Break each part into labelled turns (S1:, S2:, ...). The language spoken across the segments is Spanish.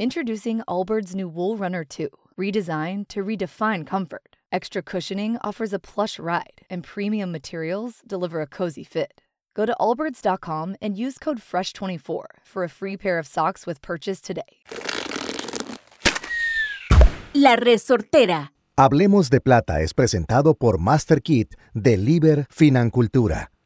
S1: Introducing Allbirds new Wool Runner 2, redesigned to redefine comfort. Extra cushioning offers a plush ride, and premium materials deliver a cozy fit. Go to allbirds.com and use code FRESH24 for a free pair of socks with purchase today.
S2: La Resortera.
S3: Hablemos de Plata es presentado por MasterKit de Liber Financultura,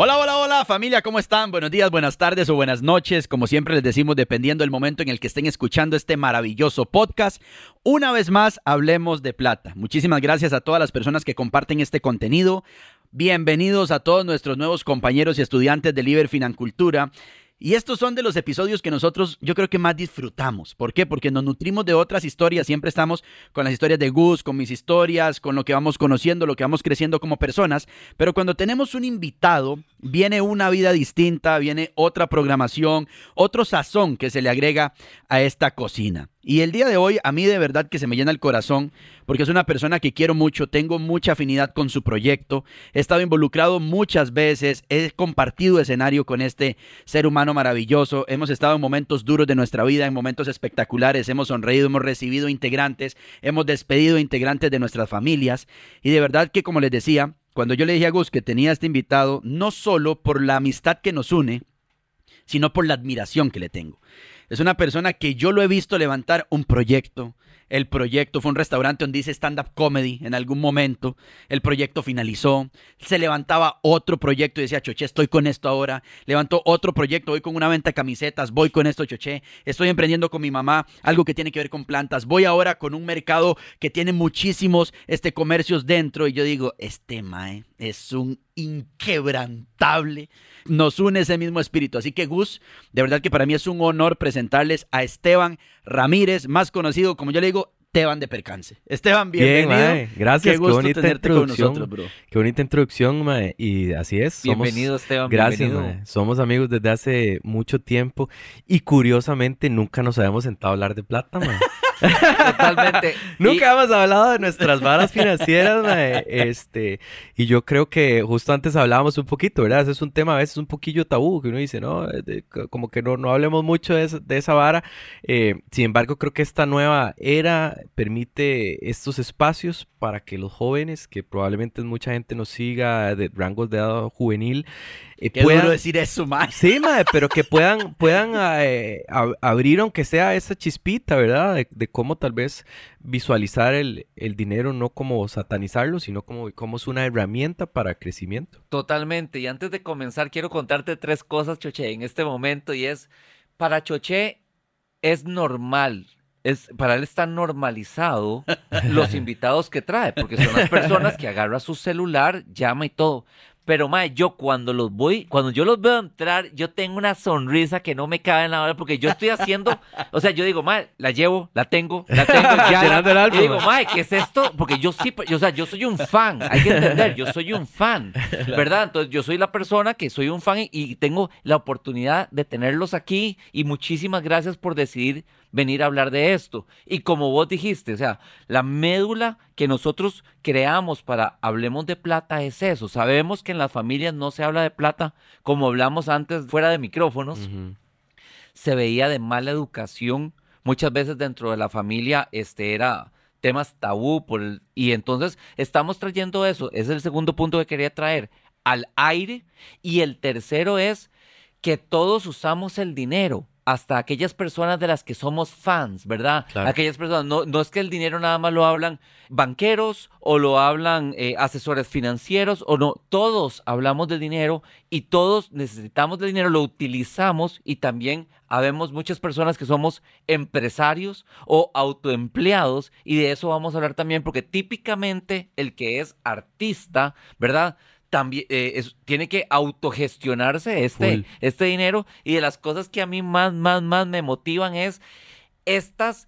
S4: Hola, hola, hola familia, ¿cómo están? Buenos días, buenas tardes o buenas noches. Como siempre les decimos, dependiendo del momento en el que estén escuchando este maravilloso podcast. Una vez más, hablemos de plata. Muchísimas gracias a todas las personas que comparten este contenido. Bienvenidos a todos nuestros nuevos compañeros y estudiantes de Liber Financultura. Y estos son de los episodios que nosotros yo creo que más disfrutamos. ¿Por qué? Porque nos nutrimos de otras historias. Siempre estamos con las historias de Gus, con mis historias, con lo que vamos conociendo, lo que vamos creciendo como personas. Pero cuando tenemos un invitado, viene una vida distinta, viene otra programación, otro sazón que se le agrega a esta cocina. Y el día de hoy a mí de verdad que se me llena el corazón porque es una persona que quiero mucho, tengo mucha afinidad con su proyecto, he estado involucrado muchas veces, he compartido escenario con este ser humano maravilloso, hemos estado en momentos duros de nuestra vida, en momentos espectaculares, hemos sonreído, hemos recibido integrantes, hemos despedido integrantes de nuestras familias y de verdad que como les decía, cuando yo le dije a Gus que tenía este invitado, no solo por la amistad que nos une, sino por la admiración que le tengo. Es una persona que yo lo he visto levantar un proyecto. El proyecto fue un restaurante donde hice stand-up comedy en algún momento. El proyecto finalizó. Se levantaba otro proyecto y decía, Choché, estoy con esto ahora. Levantó otro proyecto, voy con una venta de camisetas, voy con esto, Choché. Estoy emprendiendo con mi mamá algo que tiene que ver con plantas. Voy ahora con un mercado que tiene muchísimos este, comercios dentro. Y yo digo, este Mae es un inquebrantable. Nos une ese mismo espíritu. Así que Gus, de verdad que para mí es un honor presentarles a Esteban Ramírez, más conocido, como yo le digo, Esteban de Percance. Esteban, bienvenido.
S5: Bien, Gracias, qué, bonita tenerte introducción. Con nosotros, bro. Qué bonita introducción, mae. Y así es.
S4: bienvenido, Esteban.
S5: Gracias, mae. Somos amigos desde hace mucho tiempo y curiosamente nunca nos habíamos sentado a hablar de plata, mae.
S4: Totalmente.
S5: Nunca hemos hablado de nuestras varas financieras, mae. Este, y yo creo que justo antes hablábamos un poquito, ¿verdad? Ese es un tema a veces un poquillo tabú, que uno dice, no, como que no, no hablemos mucho de, esa, de esa vara. Eh, sin embargo, creo que esta nueva era permite estos espacios para que los jóvenes, que probablemente mucha gente nos siga de rangos de edad juvenil,
S4: eh, puedan decir eso, más.
S5: Sí, mae, pero que puedan, puedan eh, abrir, aunque sea esa chispita, ¿verdad? De, cómo tal vez visualizar el, el, dinero, no como satanizarlo, sino como, como es una herramienta para crecimiento.
S6: Totalmente. Y antes de comenzar, quiero contarte tres cosas, Choche, en este momento. Y es, para Choche es normal es, para él está normalizado los invitados que trae, porque son las personas que agarra su celular, llama y todo. Pero, mae, yo cuando los voy, cuando yo los veo entrar, yo tengo una sonrisa que no me cabe en la hora porque yo estoy haciendo, o sea, yo digo, mae, la llevo, la tengo, la tengo ya. La, y digo, mae, ¿qué es esto? Porque yo sí, o sea, yo soy un fan, hay que entender, yo soy un fan, ¿verdad? Entonces, yo soy la persona que soy un fan y tengo la oportunidad de tenerlos aquí y muchísimas gracias por decidir venir a hablar de esto. Y como vos dijiste, o sea, la médula que nosotros creamos para Hablemos de Plata es eso. Sabemos que en las familias no se habla de plata como hablamos antes fuera de micrófonos. Se veía de mala educación. Muchas veces dentro de la familia este era temas tabú por y entonces estamos trayendo eso. Ese es el segundo punto que quería traer al aire y el tercero es que todos usamos el dinero hasta aquellas personas de las que somos fans, ¿verdad? Aquellas personas, no, no es que el dinero nada más lo hablan banqueros o lo hablan eh, asesores financieros o no, todos hablamos de dinero y todos necesitamos de dinero, lo utilizamos y también habemos muchas personas que somos empresarios o autoempleados y de eso vamos a hablar también porque típicamente el que es artista, ¿verdad? También eh, tiene que autogestionarse este, este dinero. Y de las cosas que a mí más, más, más me motivan es estas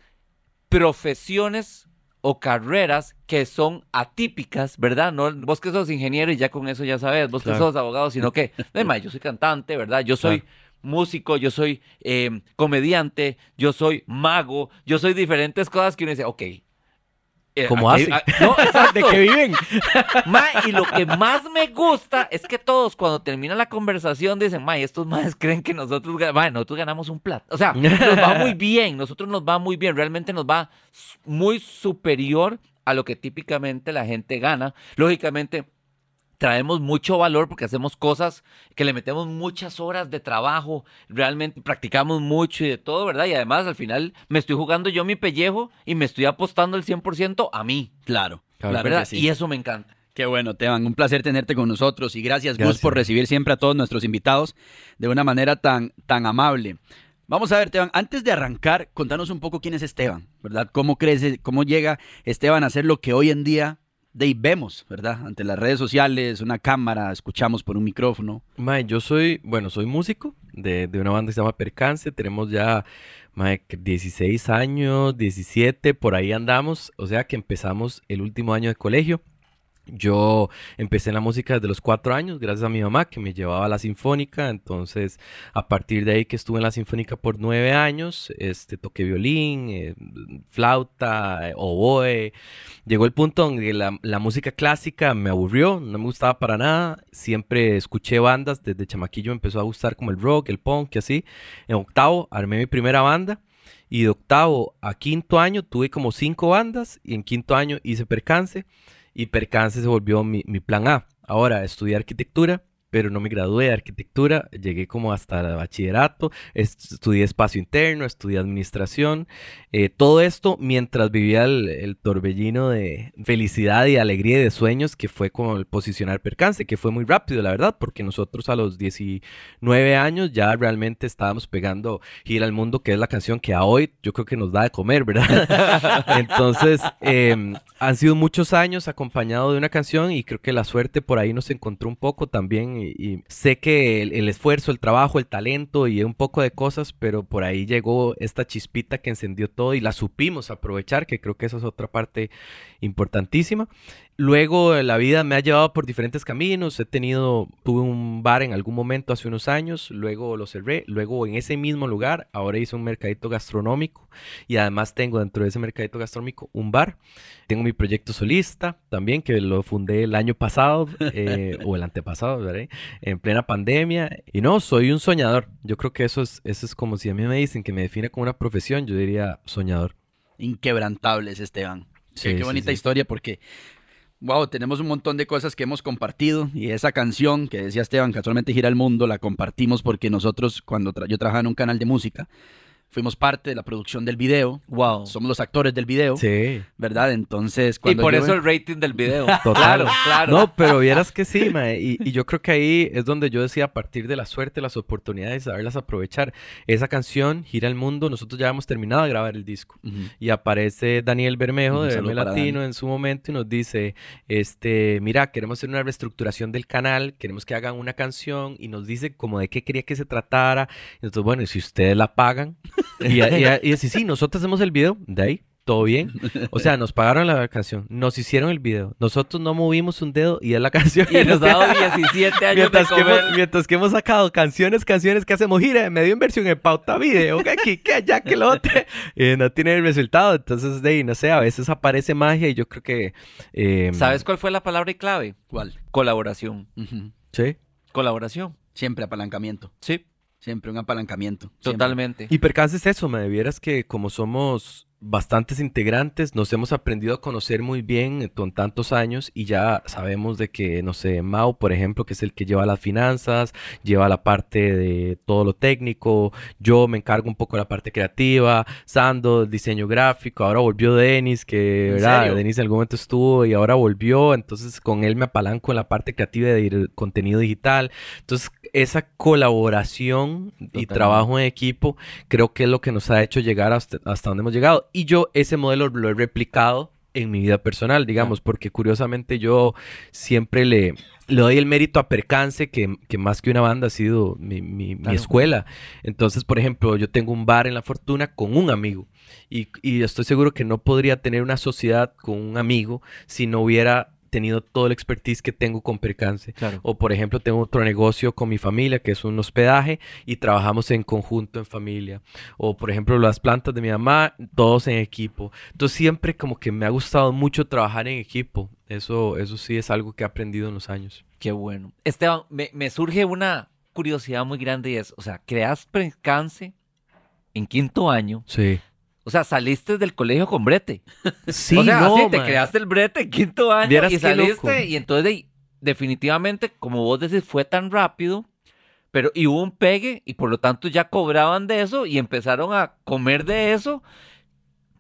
S6: profesiones o carreras que son atípicas, ¿verdad? No, vos que sos ingeniero y ya con eso ya sabes, vos que sos abogado, sino que, "Ay, ma, yo soy cantante, ¿verdad? Yo soy músico, yo soy eh, comediante, yo soy mago, yo soy diferentes cosas que uno dice, ok. Eh,
S5: ¿Cómo
S6: aquí-
S5: hace?
S6: no.
S5: ¿De qué viven?
S6: Ma, y lo que más me gusta es que todos cuando termina la conversación dicen, ma, estos más creen que nosotros, ma, nosotros ganamos un plato. O sea, nos va muy bien, nosotros nos va muy bien, realmente nos va muy superior a lo que típicamente la gente gana. Lógicamente, traemos mucho valor porque hacemos cosas que le metemos muchas horas de trabajo, realmente practicamos mucho y de todo, ¿verdad? Y además al final me estoy jugando yo mi pellejo y me estoy apostando el 100% a mí,
S4: Claro,
S5: Claro,
S4: claro
S6: ¿verdad?
S4: sí.
S6: Y eso me encanta.
S4: Qué bueno, Teban. Un placer tenerte con nosotros y gracias, Gus,
S5: Gracias.
S4: por recibir siempre a todos nuestros invitados de una manera tan, tan amable. Vamos a ver, Esteban, antes de arrancar, contanos un poco quién es Esteban, ¿verdad? ¿Cómo crece, cómo llega Esteban a ser lo que hoy en día de ahí vemos, ¿verdad? Ante las redes sociales, una cámara, escuchamos por un micrófono.
S5: Mae, yo soy, bueno, soy músico de, de una banda que se llama Percance. Tenemos ya mae, que 16 años, 17, por ahí andamos. O sea que empezamos el último año de colegio. Yo empecé en la música desde los cuatro años, gracias a mi mamá que me llevaba a la sinfónica. Entonces, a partir de ahí que estuve en la sinfónica por nueve años, este, toqué violín, eh, flauta, eh, oboe. Llegó el punto donde la, la música clásica me aburrió, no me gustaba para nada. Siempre escuché bandas, desde chamaquillo me empezó a gustar como el rock, el punk y así. En octavo armé mi primera banda. Y de octavo a quinto año tuve como cinco bandas y en quinto año hice percance y percance se volvió mi, mi plan A. Ahora estudié arquitectura, pero no me gradué de arquitectura, llegué como hasta el bachillerato, est- estudié espacio interno, estudié administración, eh, todo esto mientras vivía el, el torbellino de felicidad y alegría y de sueños que fue como el posicionar percance, que fue muy rápido, la verdad, porque nosotros a los 19 años ya realmente estábamos pegando Gira al Mundo, que es la canción que a hoy yo creo que nos da de comer, ¿verdad? Entonces, em, han sido muchos años acompañado de una canción y creo que la suerte por ahí nos encontró un poco también y, sé que el, el esfuerzo, el trabajo, el talento y un poco de cosas, pero por ahí llegó esta chispita que encendió todo y la supimos aprovechar, que creo que esa es otra parte importantísima. Luego la vida me ha llevado por diferentes caminos. He tenido, tuve un bar en algún momento hace unos años, luego lo cerré, luego en ese mismo lugar, ahora hice un mercadito gastronómico y además tengo dentro de ese mercadito gastronómico un bar. Tengo mi proyecto solista también, que lo fundé el año pasado eh, o el antepasado, ¿verdad? En plena pandemia. Y no, soy un soñador. Yo creo que eso es, eso es como si a mí me dicen que me define como una profesión, yo diría soñador.
S4: Inquebrantables, Esteban.
S5: Sí,
S4: qué, qué
S5: sí,
S4: bonita
S5: sí.
S4: historia porque, wow, tenemos un montón de cosas que hemos compartido y esa canción que decía Esteban, casualmente gira el mundo, la compartimos porque nosotros, cuando tra- yo trabajaba en un canal de música, fuimos parte de la producción del video,
S6: Wow.
S4: somos los actores del video,
S5: Sí.
S4: ¿verdad? Entonces,
S6: Y
S4: cuando
S6: por
S4: yo-
S6: eso el rating del video.
S5: Total.
S6: Claro, claro.
S5: No, pero vieras que sí, mae, Y, y yo creo que ahí es donde yo decía, a partir de la suerte, las oportunidades, saberlas aprovechar. Esa canción, Gira el Mundo, nosotros ya hemos terminado de grabar el disco. Y aparece Daniel Bermejo
S4: Un
S5: de Verme Latino en su momento y nos dice, este, mira, queremos hacer una reestructuración del canal, queremos que hagan una canción y nos dice como de qué quería que se tratara. Y nosotros, bueno, y si ustedes la pagan, y, y, y, así, sí, nosotros hacemos el video, de ahí, todo bien. O sea, nos pagaron la canción, nos hicieron el video, nosotros no movimos un dedo y es la canción.
S6: Y nos ha dado 17 años
S5: Mientras
S6: de
S5: que,
S6: comer.
S5: hemos, mientras que hemos sacado canciones, canciones que hacemos gira, medio inversión en pauta video, que aquí, que allá, que lo otro, y no tiene el resultado. Entonces, de ahí, no sé, a veces aparece magia y yo creo que. eh,
S6: ¿Sabes cuál fue la palabra clave?
S4: ¿Cuál?
S6: Colaboración.
S5: Sí.
S6: Colaboración.
S4: Siempre apalancamiento,
S6: Sí,
S4: siempre un apalancamiento. siempre.
S6: totalmente.
S5: Y percance es eso, me debieras que como somos bastantes integrantes, nos hemos aprendido a conocer muy bien eh, con tantos años y ya sabemos de que, no sé, Mau, por ejemplo, que es el que lleva las finanzas, lleva la parte de todo lo técnico, yo me encargo un poco de la parte creativa, Sando, el diseño gráfico, ahora volvió Denis, que,
S4: ¿En
S5: ¿verdad? Denis en algún momento estuvo y ahora volvió, entonces con él me apalanco en la parte creativa de contenido digital, entonces esa colaboración y trabajo en equipo creo que es lo que nos ha hecho llegar hasta, hasta donde hemos llegado. Y yo ese modelo lo he replicado en mi vida personal, digamos, porque curiosamente yo siempre le, le doy el mérito a Percance, que, que más que una banda ha sido mi, mi- escuela. Entonces, por ejemplo, yo tengo un bar en La Fortuna con un amigo y, y estoy seguro que no podría tener una sociedad con un amigo si no hubiera tenido todo el expertise que tengo con Percance.
S6: Claro.
S5: O por ejemplo, tengo otro negocio con mi familia que es un hospedaje y trabajamos en conjunto, en familia. O por ejemplo, las plantas de mi mamá, todos en equipo. Entonces siempre como que me ha gustado mucho trabajar en equipo. Eso, eso sí es algo que he aprendido en los años.
S6: Qué bueno. Esteban, me, me surge una curiosidad muy grande y es, o sea, creas Percance en quinto año.
S5: Sí.
S6: O sea, saliste del colegio con brete.
S5: Sí,
S6: o sea,
S5: no,
S6: te creaste el brete en quinto año
S5: Vieras
S6: y saliste y entonces de- definitivamente, como vos decís, fue tan rápido, pero y hubo un pegue y por lo tanto ya cobraban de eso y empezaron a comer de eso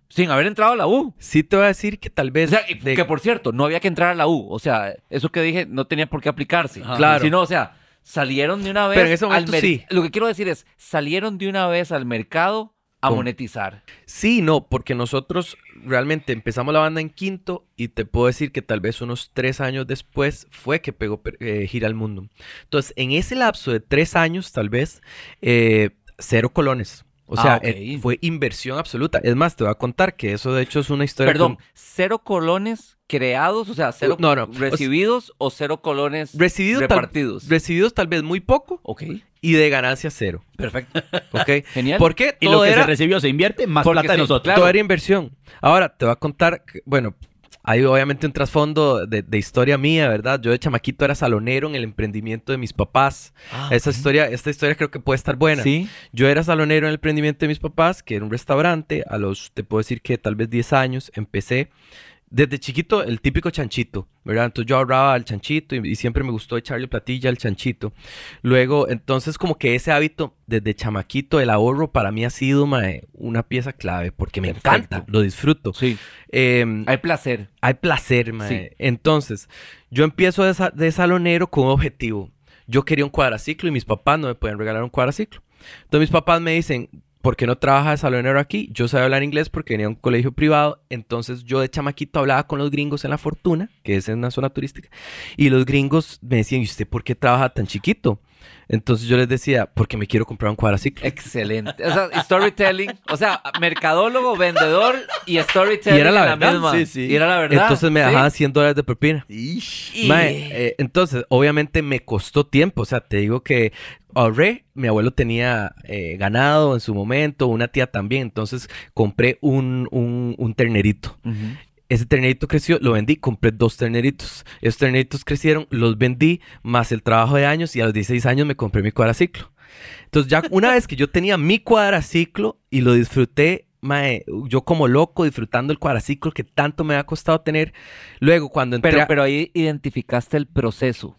S6: sin haber entrado a la U.
S5: Sí te voy a decir que tal
S6: O
S5: vez...
S6: sea, y
S5: de-
S6: que por cierto, no había que entrar a la U. O sea, eso que dije no tenía por qué aplicarse.
S4: Ajá.
S5: Claro.
S6: Sino, o sea, salieron de una vez
S5: Pero en ese
S6: al
S5: momento sí.
S6: Lo que quiero decir es, salieron de una vez al mercado a monetizar.
S5: Sí, no, porque nosotros realmente empezamos la banda en quinto y te puedo decir que tal vez unos tres años después fue que pegó eh, Gira al Mundo. Entonces, en ese lapso de tres años, tal vez, eh, cero colones. O
S6: Ah,
S5: sea, eh, fue inversión absoluta. Es más, te voy a contar que eso de hecho es una historia...
S6: Perdón,
S5: con-
S6: cero colones creados, o sea, cero
S5: No, no, o sea-
S6: recibidos o cero colones
S5: Recibido tal-
S6: repartidos.
S5: recibidos tal vez muy poco
S6: ok,
S5: y de ganancia cero.
S6: perfecto.
S5: ¿Ok?
S6: Genial.
S5: ¿Por qué?
S4: Y lo que
S5: era-
S4: se recibió se invierte, más
S6: Porque
S4: plata de
S6: sí,
S4: nosotros.
S6: claro.
S5: Todo era inversión. Ahora, te voy a contar, que- bueno, hay obviamente un trasfondo de, de historia mía, ¿verdad? Yo de chamaquito era salonero en el emprendimiento de mis papás. Esa historia, esta historia creo que puede estar buena.
S6: Ah, Sí.
S5: Yo era salonero en el emprendimiento de mis papás, que era un restaurante. A los, te puedo decir que tal vez 10 años empecé. Desde chiquito, el típico chanchito, ¿verdad? Entonces yo ahorraba al chanchito y, y siempre me gustó echarle platilla al chanchito. Luego, entonces como que ese hábito desde chamaquito, el ahorro para mí ha sido mae, una pieza clave porque me
S6: Perfecto.
S5: encanta, lo disfruto.
S6: Sí.
S5: Em,
S6: Hay placer.
S5: hay placer, mae.
S6: Sí.
S5: Entonces, yo empiezo de, sa- de salonero con un objetivo. Yo quería un cuadraciclo y mis papás no me pueden regalar un cuadraciclo. Entonces mis papás me dicen, ¿por qué no trabajas de salonero aquí? Yo sabía hablar inglés porque venía a un colegio privado. Entonces yo de chamaquito hablaba con los gringos en La Fortuna, que es en una zona turística. Y los gringos me decían, ¿y usted por qué trabaja tan chiquito? Entonces yo les decía, porque me quiero comprar un cuadraciclo.
S6: Excelente. O sea, storytelling. O sea, mercadólogo, vendedor y storytelling.
S5: Y era la verdad,
S6: misma.
S4: sí, sí.
S6: Y era la verdad.
S5: Entonces me
S6: sí.
S5: dejaban 100 dólares de propina.
S4: Ish.
S6: Y-
S5: Mae, eh, entonces, obviamente me costó tiempo. O sea, te digo que ahorré. Mi abuelo tenía eh, ganado en su momento, una tía también. Entonces compré un, un, un ternerito.
S6: Ujú.
S5: Ese ternerito creció, lo vendí, compré dos terneritos. Esos terneritos crecieron, los vendí, más el trabajo de años, y a los 16 años me compré mi cuadraciclo. Entonces, ya una vez que yo tenía mi cuadraciclo y lo disfruté, mae, yo como loco disfrutando el cuadraciclo que tanto me ha costado tener. Luego, cuando entré.
S6: Pero, ahí identificaste el proceso.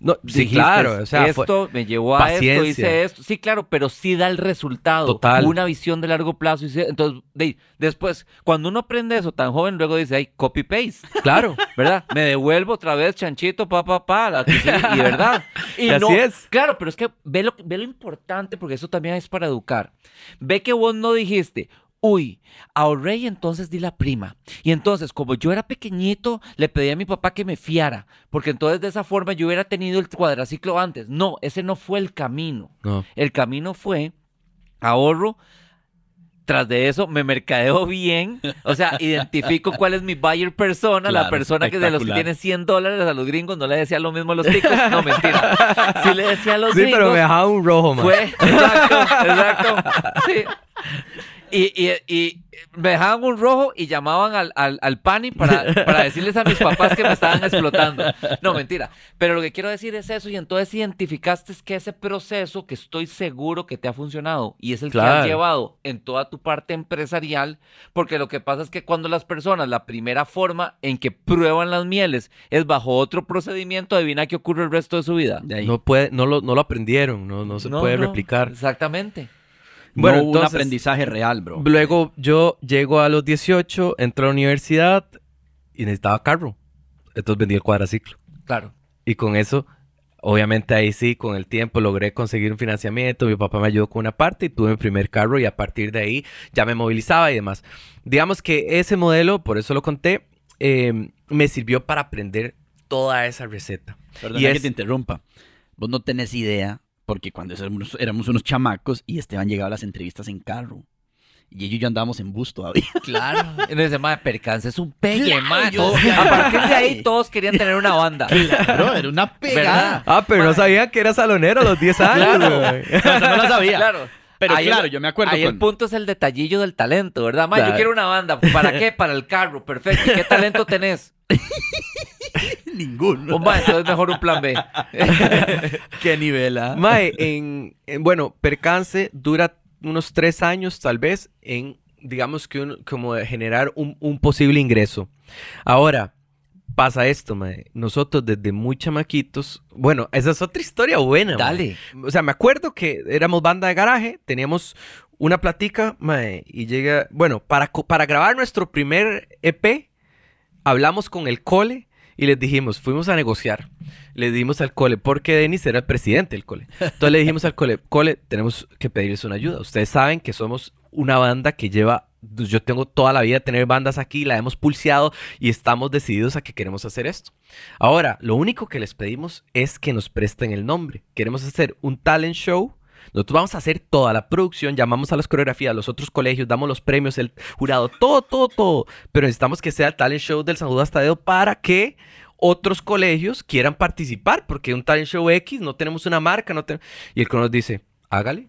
S5: No, sí,
S6: Dijiste,
S5: claro. O sea,
S6: esto me llevó a esto, hice esto. Sí, claro, pero sí da el resultado.
S5: Total.
S6: Una visión de largo plazo. y Entonces, de- después, cuando uno aprende eso tan joven, luego dice, ay, copy-paste.
S5: claro.
S6: ¿verdad? Me devuelvo otra vez, chanchito, pa, pa, pa, la que sí, y verdad. Y,
S5: Y así
S6: no,
S5: es.
S6: Claro, pero es que ve lo, ve lo importante, porque eso también es para educar. Ve que vos no dijiste, uy, ahorré y entonces di la prima. Y entonces, como yo era pequeñito, le pedí a mi papá que me fiara, porque entonces de esa forma yo hubiera tenido el cuadraciclo antes. No, ese no fue el camino.
S5: No.
S6: El camino fue ahorro. Tras de eso me mercadeo bien, o sea, identifico cuál es mi buyer persona, la
S4: Claro,
S6: persona que de los que tiene 100 dólares a los gringos no le decía lo mismo a los ticos, no mentira, sí le decía a los
S5: Sí,
S6: gringos,
S5: pero me dejaba un rojo, man.
S6: fue, exacto, exacto, sí. Y, y, y me dejaban un rojo y llamaban al, al, al pani para, para decirles a mis papás que me estaban explotando. No, mentira. Pero lo que quiero decir es eso y entonces identificaste que ese proceso que estoy seguro que te ha funcionado y es el que has llevado en toda tu parte empresarial, porque lo que pasa es que cuando las personas, la primera forma en que prueban las mieles es bajo otro procedimiento, adivina qué ocurre el resto de su vida.
S4: De ahí.
S5: No, puede, no, lo, no lo aprendieron, no, no se
S6: No,
S5: puede
S6: no,
S5: replicar.
S6: Exactamente.
S5: Bueno,
S4: no hubo un
S5: entonces-
S4: aprendizaje real, bro.
S5: Luego yo llego a los 18, entro a la universidad y necesitaba carro. Entonces vendí el cuadraciclo.
S6: Claro.
S5: Y con eso Obviamente ahí sí, con el tiempo logré conseguir un financiamiento, mi papá me ayudó con una parte y tuve mi primer carro y a partir de ahí ya me movilizaba y demás. Digamos que ese modelo, por eso lo conté, eh, me sirvió para aprender toda esa receta.
S4: Perdona
S5: Y
S4: que
S5: es-
S4: te interrumpa. Vos no tenés idea, porque cuando éramos, éramos unos chamacos y Esteban llegaba a las entrevistas en carro. Y ellos y yo andábamos en bus todavía.
S6: Claro. Dice, madre, percance es un pegue,
S4: Claro,
S6: madre. A partir de ahí todos querían tener una banda.
S4: Claro, era una pegada.
S6: ¿Verdad?
S5: Ah, pero no
S6: Mae.
S5: sabían que era salonero a los 10 años.
S6: Claro.
S5: güey.
S4: No, eso no lo sabía.
S6: Claro.
S4: Pero
S6: Ahí
S4: claro,
S6: el-
S4: yo me acuerdo
S6: Ahí el
S4: con-
S6: punto es el detallillo del talento, ¿verdad? Ma, yo quiero una banda. ¿Para qué? Para el carro. Perfecto. ¿Y qué talento tenés?
S4: Ninguno.
S6: Oh, ma, entonces mejor un plan B.
S4: Qué nivel, ¿ah?
S5: Mae, en, en- bueno, percance dura unos tres años tal vez en, digamos que un- como de generar un, un posible ingreso. Ahora, pasa esto, mae. Nosotros desde muy chamaquitos, bueno, esa es otra historia buena. mae.
S6: Dale.
S5: O sea, me acuerdo que éramos banda de garaje, teníamos una platica, mae, y llega, bueno, para, para grabar nuestro primer EP, hablamos con el cole y les dijimos, fuimos a negociar. Le dimos al cole, porque Denis era el presidente del cole. Entonces le dijimos al cole, cole, tenemos que pedirles una ayuda. Ustedes saben que somos una banda que lleva, yo tengo toda la vida tener bandas aquí, la hemos pulseado y estamos decididos a que queremos hacer esto. Ahora, lo único que les pedimos es que nos presten el nombre. Queremos hacer un talent show. Nosotros vamos a hacer toda la producción, llamamos a las coreografías, a los otros colegios, damos los premios, el jurado, todo, todo, todo. Pero necesitamos que sea el talent show del San Judas Tadeo para que otros colegios quieran participar, porque un talent show X no tenemos una marca, no tenemos... Y el que dice, hágale.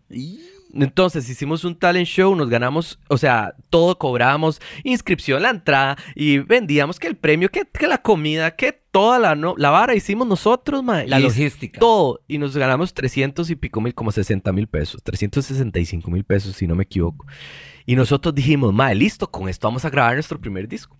S5: Entonces hicimos un talent show, nos ganamos, o sea, todo cobramos, inscripción, la entrada y vendíamos que el premio, que, que la comida, que toda la, no, la vara hicimos nosotros, mae.
S6: La
S5: Y
S6: logística.
S5: Todo. Y nos ganamos 300 y pico mil, como 60 mil pesos, 365 mil pesos, si no me equivoco. Y nosotros dijimos, mae, listo, con esto vamos a grabar nuestro primer disco.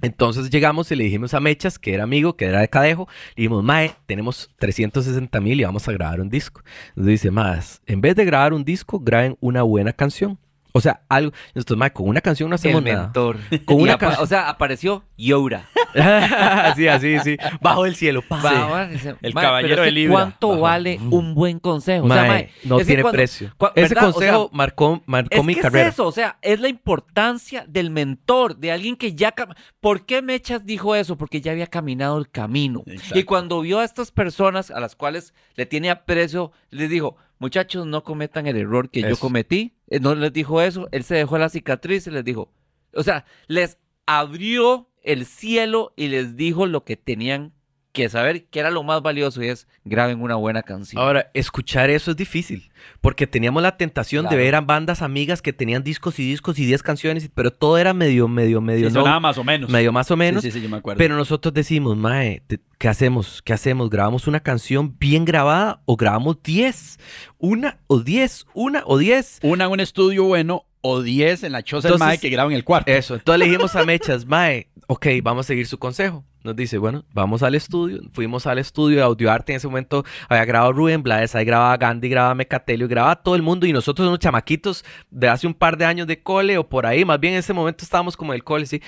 S5: Entonces llegamos y le dijimos a Mechas, que era amigo, que era de Cadejo, le dijimos, Mae, tenemos 360 mil y vamos a grabar un disco. Nos dice, Más, en vez de grabar un disco, graben una buena canción. O sea, algo. Nosotros, Mae, con una canción no hacemos
S6: El
S5: nada.
S6: mentor.
S5: Con una can-
S6: O sea, apareció Youra.
S5: sí, así, sí. Bajo el cielo. pa.
S4: El
S6: "Mae,
S4: caballero
S6: pero es
S4: de
S6: que
S4: Libra".
S6: ¿Cuánto vale un buen consejo? O sea,
S5: mae, no tiene
S6: cuando-
S5: precio. Ese consejo
S6: sea,
S5: marcó, marcó
S6: es
S5: mi
S6: que
S5: carrera.
S6: es eso, o sea, es la importancia del mentor, de alguien que ya... cam- ¿Por qué Mechas dijo eso? Porque ya había caminado el camino.
S4: Exacto.
S6: Y cuando vio a estas personas a las cuales le tiene aprecio, les dijo, muchachos, no cometan el error que yo cometí. Eh, No les dijo eso, él se dejó la cicatriz y les dijo, o sea, les abrió el cielo y les dijo lo que tenían que saber, que era lo más valioso y es graben una buena canción.
S5: Ahora, escuchar eso es difícil, porque teníamos la tentación
S6: Claro.
S5: de ver a bandas amigas que tenían discos y discos y 10 canciones, pero todo era medio, medio, medio,
S4: Sí,
S5: no,
S4: sonaba más o menos.
S5: medio más o menos.
S4: Sí, sí, sí, yo me acuerdo.
S5: Pero nosotros decimos, Mae, ¿qué hacemos? ¿Qué hacemos? ¿Grabamos una canción bien grabada o grabamos 10? ¿Una o 10? ¿Una o 10?
S4: Una en un estudio bueno o 10 en la choza del mae que graba en el cuarto.
S5: Eso, entonces le dijimos a Mechas, Mae, ok, vamos a seguir su consejo. Nos dice, bueno, vamos al estudio. Fuimos al estudio de audioarte. En ese momento había grabado Rubén Blades, ahí grababa Gandhi, grababa Mecatelio, grababa todo el mundo. Y nosotros, unos chamaquitos de hace un par de años de cole o por ahí, más bien en ese momento estábamos como en el cole, sí.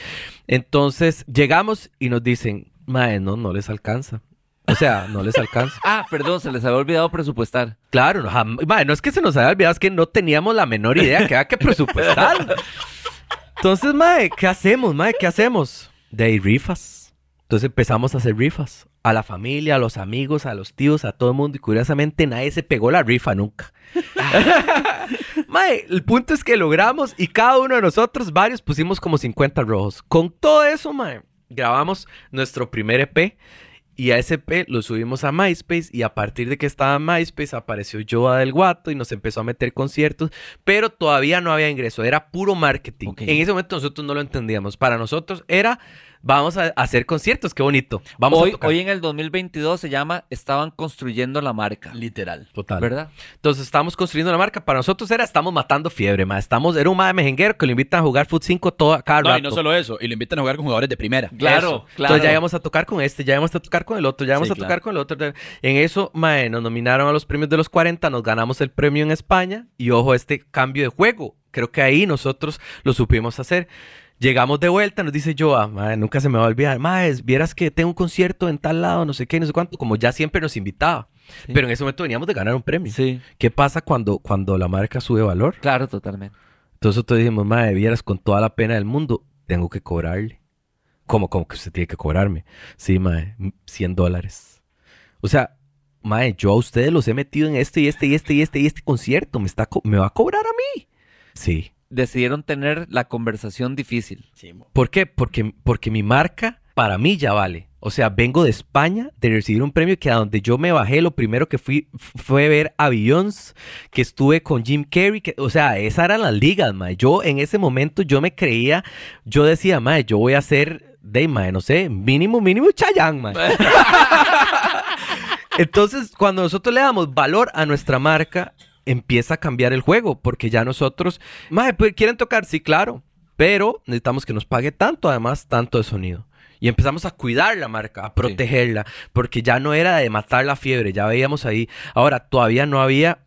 S5: Entonces llegamos y nos dicen, Mae, no, no les alcanza. O sea, no les alcanza.
S6: Ah, perdón, se les había olvidado presupuestar.
S5: Claro, no, jam- mae, no es que se nos haya olvidado, es que no teníamos la menor idea que había que presupuestar. Entonces, mae, ¿qué hacemos, mae? ¿Qué hacemos? De ahí rifas. Entonces empezamos a hacer rifas. A la familia, a los amigos, a los tíos, a todo el mundo. Y curiosamente nadie se pegó la rifa nunca. mae, el punto es que logramos y cada uno de nosotros, varios, pusimos como 50 rojos. Con todo eso, mae, grabamos nuestro primer EP. Y a ese EP lo subimos a MySpace y a partir de que estaba en MySpace apareció Joa del Guato y nos empezó a meter conciertos, pero todavía no había ingreso, era puro marketing. En ese momento nosotros no lo entendíamos. Para nosotros era, vamos a hacer conciertos, qué bonito. Vamos
S6: hoy,
S5: a tocar.
S6: hoy en el 2022 se llama Estaban construyendo la marca.
S4: Literal.
S5: Total.
S6: ¿Verdad?
S5: Entonces estábamos construyendo la marca. Para nosotros era, estamos matando fiebre, ma. Estamos, era un ma de mejenguero que lo invitan a jugar Foot 5 toda, cada
S4: No,
S5: rato.
S4: y no solo eso, y lo invitan a jugar con jugadores de primera.
S6: Claro,
S5: Eso.
S6: claro.
S5: Entonces ya íbamos a tocar con este, ya íbamos a tocar con el otro, ya íbamos
S4: Sí,
S5: a tocar
S4: claro.
S5: con el otro. En eso, mae, nos nominaron a los premios de los 40, nos ganamos el premio en España y ojo, este cambio de juego. Creo que ahí nosotros lo supimos hacer. Llegamos de vuelta, nos dice Joa, mae, nunca se me va a olvidar, mae, vieras que tengo un concierto en tal lado, no sé qué, no sé cuánto, como ya siempre nos invitaba.
S6: Sí.
S5: Pero en ese momento veníamos de ganar un premio.
S6: Sí,
S5: ¿Qué pasa cuando, cuando la marca sube valor?
S6: claro, totalmente.
S5: Entonces nosotros dijimos, madre, vieras con toda la pena del mundo, tengo que cobrarle. ¿Cómo? ¿Cómo que usted tiene que cobrarme? Sí, madre, 100 dólares. O sea, madre, yo a ustedes los he metido en este y este y este y este y este concierto. ¿Me, está ¿Me va a cobrar a mí? Sí.
S6: Decidieron tener la conversación difícil.
S5: ¿Por qué? Porque, porque mi marca para mí ya vale. O sea, vengo de España de recibir un premio que a donde yo me bajé, lo primero que fui fue ver a Beyoncé, que estuve con Jim Carrey, que, o sea, esas eran las ligas, mae. Yo en ese momento yo me creía, yo decía, mae, yo voy a ser, de mae, no sé, mínimo, mínimo Chayanne, mae. Entonces, cuando nosotros le damos valor a nuestra marca, empieza a cambiar el juego, porque ya nosotros, mae, pues, ¿quieren tocar? Sí, claro, pero necesitamos que nos pague tanto, además, tanto de sonido. Y empezamos a cuidar la marca, a protegerla, porque ya no era de matar la fiebre, ya veíamos ahí. Ahora, todavía no había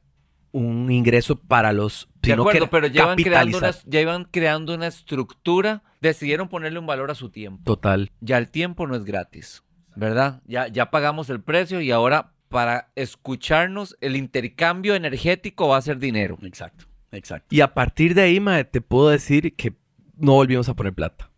S5: un ingreso para los...
S6: De
S5: que
S6: acuerdo, pero ya iban, creando una, ya iban creando una estructura. Decidieron ponerle un valor a su tiempo.
S5: Total.
S6: Ya el tiempo no es gratis, ¿verdad? Ya, ya pagamos el precio y ahora para escucharnos el intercambio energético va a ser dinero.
S4: Exacto, exacto.
S5: Y a partir de ahí, mae, te puedo decir que no volvimos a poner plata.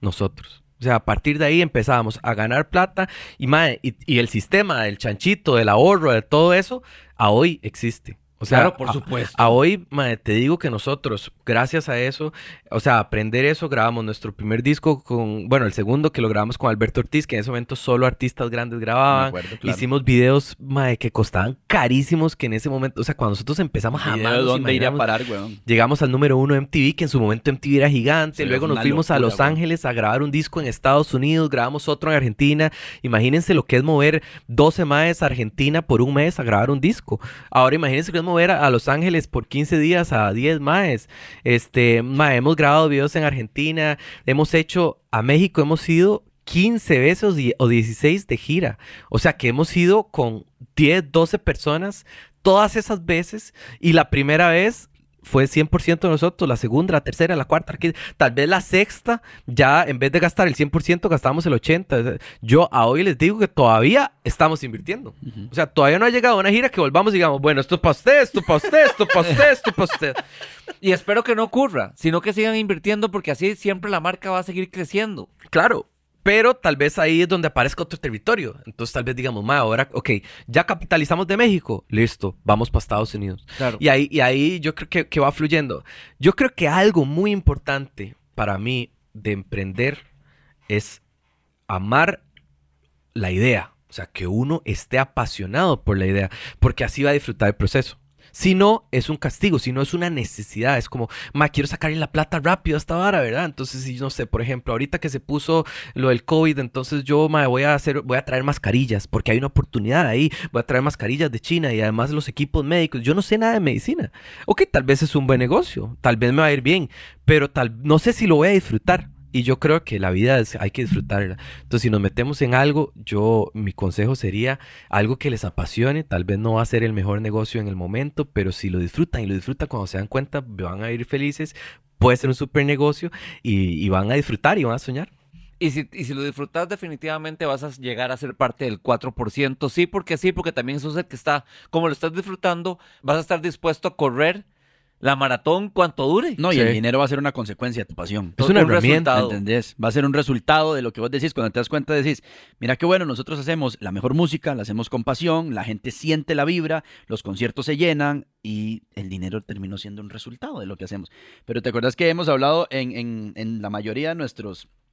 S5: Nosotros. O sea, a partir de ahí empezábamos a ganar plata y, mae, y, y el sistema del chanchito, del ahorro, de todo eso, a hoy existe. O sea,
S6: Claro, por
S5: a-
S6: supuesto.
S5: A hoy, mae, te digo que nosotros, gracias a eso, o sea, aprender eso, grabamos nuestro primer disco con, bueno, el segundo que lo grabamos con Alberto Ortiz, que en ese momento solo artistas grandes grababan.
S4: acuerdo, claro.
S5: Hicimos videos, mae, que costaban carísimos, que en ese momento, o sea, cuando nosotros empezamos jamás
S4: de
S5: nos
S4: dónde ir a parar, weón.
S5: Llegamos al número uno de MTV, que en su momento MTV era gigante.
S4: Sí,
S5: Luego nos fuimos a Los. Ángeles a grabar un disco en Estados Unidos, grabamos otro en Argentina. Imagínense lo que es mover 12 maes a Argentina por un mes a grabar un disco. Ahora imagínense que es mover a, a Los Ángeles por 15 días a 10 maes. Este, mae, hemos grabado videos en Argentina, hemos hecho a México, hemos ido 15 veces o 16 de gira. O sea que hemos ido con 10, 12 personas todas esas veces y la primera vez fue 100% de nosotros, la segunda, la tercera, la cuarta, la quinta, tal vez la sexta, ya en vez de gastar el 100% gastamos el 80%. Yo a hoy les digo que todavía estamos invirtiendo. O sea, todavía no ha llegado una gira que volvamos y digamos, bueno, esto es para usted, esto es para usted, esto es para usted, esto es para usted.
S6: Y espero que no ocurra, sino que sigan invirtiendo porque así siempre la marca va a seguir creciendo.
S5: Claro, pero tal vez ahí es donde aparezca otro territorio. Entonces tal vez digamos, ma, ahora, ok, ya capitalizamos de México, listo, vamos para Estados Unidos.
S6: Claro.
S5: Y ahí, y ahí yo creo que, que va fluyendo. Yo creo que algo muy importante para mí de emprender es amar la idea. O sea, que uno esté apasionado por la idea, porque así va a disfrutar el proceso. Si no, es un castigo, si no, es una necesidad. Es como, ma, quiero sacarle la plata rápido a esta vara, ¿verdad? Entonces, si no sé, por ejemplo, ahorita que se puso lo del COVID, entonces yo, ma, voy a hacer, voy a traer mascarillas, porque hay una oportunidad ahí. Voy a traer mascarillas de China y además los equipos médicos. Yo no sé nada de medicina. Ok, tal vez es un buen negocio, tal vez me va a ir bien, pero tal, no sé si lo voy a disfrutar. Y yo creo que la vida es- hay que disfrutarla. Entonces, si nos metemos en algo, yo, mi consejo sería algo que les apasione. Tal vez no va a ser el mejor negocio en el momento, pero si lo disfrutan y lo disfrutan cuando se dan cuenta, van a ir felices. Puede ser un super negocio y, van a disfrutar y van a soñar.
S6: Y si, y si lo disfrutas, definitivamente vas a llegar a ser parte del 4%. Sí, porque sí, porque también eso es el que está, como lo estás disfrutando, vas a estar dispuesto a correr la maratón cuanto dure.
S4: No, y
S5: Sí.
S4: el dinero va a ser una consecuencia de tu pasión.
S5: Es una
S6: Un
S5: herramienta.
S6: resultado.
S4: ¿Entendés? Va a ser un resultado de lo que vos decís. Cuando te das cuenta, decís, mira qué bueno, nosotros hacemos la mejor música, la hacemos con pasión, la gente siente la vibra, los conciertos se llenan y el dinero terminó siendo un resultado de lo que hacemos. Pero te acuerdas que hemos hablado en, en- en la mayoría de nuestros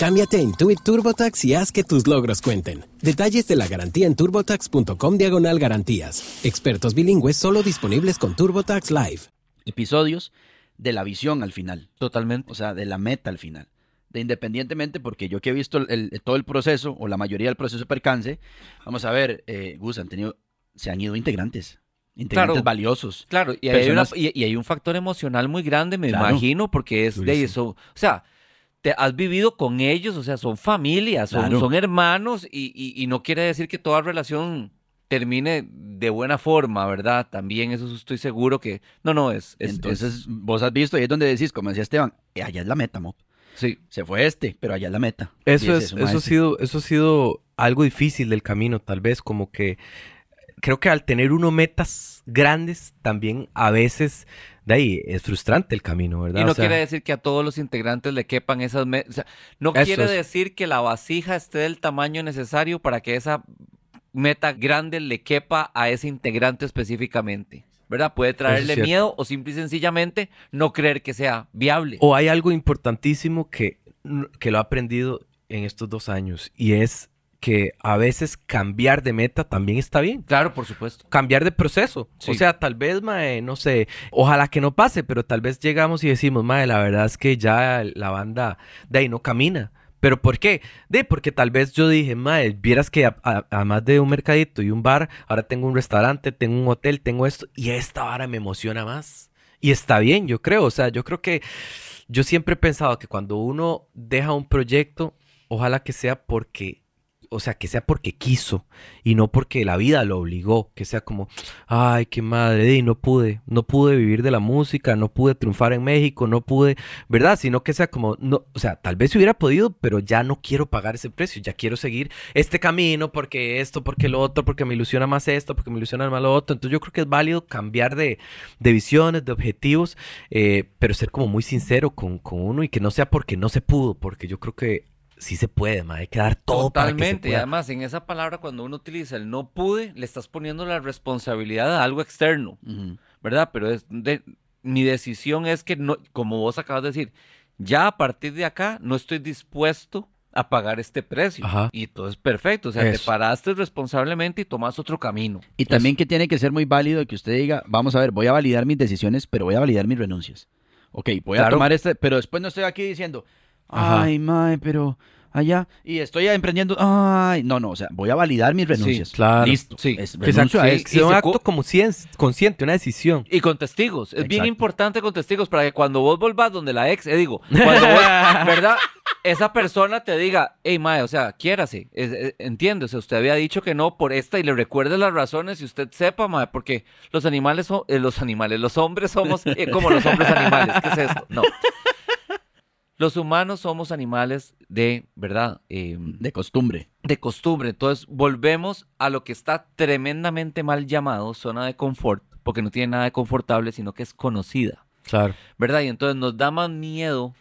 S7: Cámbiate a Intuit TurboTax y haz que tus logros cuenten. Detalles de la garantía en turbotax.com diagonal garantías. Expertos bilingües solo disponibles con TurboTax Live.
S4: Episodios de la visión al final.
S6: Totalmente.
S4: O sea, de la meta al final. De independientemente, porque yo que he visto el- el- todo el proceso, o la mayoría del proceso de percance, vamos a ver, eh, Gus, han tenido, se han ido integrantes. Integrantes
S6: Claro.
S4: valiosos.
S6: Claro, y hay, una-
S4: Personas-
S6: y- y hay un factor emocional muy grande, me
S4: Claro.
S6: imagino, porque es de eso. O sea, te has vivido con ellos, o sea, son familias, son,
S4: Claro.
S6: son hermanos, y, y- y no quiere decir que toda relación termine de buena forma, ¿verdad? También eso estoy seguro que... No, no, es... es-
S4: Entonces, vos has visto, y es donde decís, como decía Esteban, eh, allá es la meta, Mo.
S6: sí.
S4: Se fue este, pero allá es la meta.
S5: Eso, es, eso, ha sido, eso ha sido algo difícil del camino, tal vez, como que creo que al tener uno metas grandes, también a veces, de ahí, es frustrante el camino, ¿verdad?
S6: Y no
S5: O sea,
S6: quiere decir que a todos los integrantes le quepan esas... me- o sea, no quiere
S5: es.
S6: decir que la vasija esté del tamaño necesario para que esa meta grande le quepa a ese integrante específicamente. ¿Verdad? Puede traerle miedo o simple y sencillamente no creer que sea viable.
S5: O hay algo importantísimo que, que lo he aprendido en estos dos años, y es que a veces cambiar de meta también está bien.
S6: Claro, por supuesto.
S5: cambiar de proceso.
S6: Sí.
S5: O sea, tal vez, mae, no sé, ojalá que no pase, pero tal vez llegamos y decimos, mae, la verdad es que ya la banda de ahí no camina. ¿Pero por qué? De, porque tal vez yo dije, mae, vieras que a- a- además de un mercadito y un bar, ahora tengo un restaurante, tengo un hotel, tengo esto, y esta vara me emociona más. Y está bien, yo creo. O sea, yo creo que yo siempre he pensado que cuando uno deja un proyecto, ojalá que sea porque o sea, que sea porque quiso y no porque la vida lo obligó, que sea como, ay, qué madre, y no pude, no pude vivir de la música, no pude triunfar en México, no pude, ¿verdad? Sino que sea como, no, o sea, tal vez hubiera podido, pero ya no quiero pagar ese precio, ya quiero seguir este camino porque esto, porque lo otro, porque me ilusiona más esto, porque me ilusiona más lo otro. Entonces yo creo que es válido cambiar de, de visiones, de objetivos, eh, pero ser como muy sincero con, con uno y que no sea porque no se pudo, porque yo creo que sí se puede, ma, hay que dar todo para que se
S6: Totalmente. Y
S5: pueda.
S6: además, en esa palabra, cuando uno utiliza el no pude, le estás poniendo la responsabilidad a algo externo. ¿verdad? Pero es de- mi decisión es que, no, como vos acabas de decir, ya a partir de acá no estoy dispuesto a pagar este precio.
S5: Ajá.
S6: Y todo es perfecto. O sea, te
S5: Eso.
S6: paraste responsablemente y tomas otro camino.
S4: Y también que tiene que ser muy válido que usted diga, vamos a ver, voy a validar mis decisiones, pero voy a validar mis renuncias. Ok, voy a tomar este, pero después no estoy aquí diciendo,
S5: Ajá.
S4: ay, mae, pero allá, y estoy emprendiendo, ay, no, no, o sea, voy a validar mis renuncias.
S5: claro.
S4: Listo.
S6: Sí.
S4: Es,
S5: Que
S4: renuncio
S5: sea un acto como cien- consciente, una decisión.
S6: Y con testigos. Es bien importante con testigos para que cuando vos volvás donde la ex, eh, digo, cuando vos, ¿verdad? Esa persona te diga, hey, mae, o sea, quiérase. O sea, usted había dicho que no por esta y le recuerde las razones y usted sepa, mae, porque los animales son, eh, los animales, los hombres somos eh, como los hombres animales. ¿Qué es esto? No. Los humanos somos animales de, ¿verdad? Eh,
S4: De costumbre.
S6: de costumbre. Entonces, volvemos a lo que está tremendamente mal llamado zona de confort, porque no tiene nada de confortable, sino que es conocida,
S5: Claro.
S6: ¿verdad? Y entonces nos da más miedo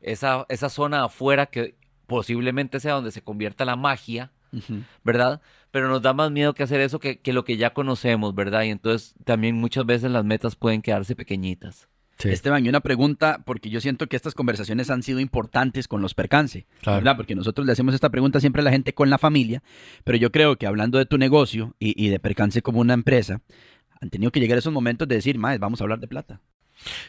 S6: esa, esa zona afuera que posiblemente sea donde se convierta la magia, ¿verdad? Pero nos da más miedo que hacer eso que, que lo que ya conocemos, ¿verdad? Y entonces también muchas veces las metas pueden quedarse pequeñitas.
S4: Esteban, y una pregunta, porque yo siento que estas conversaciones han sido importantes con los percance,
S5: Claro.
S4: ¿verdad? Porque nosotros le hacemos esta pregunta siempre a la gente con la familia, pero yo creo que hablando de tu negocio y, y de percance como una empresa, han tenido que llegar esos momentos de decir, más, vamos a hablar de plata.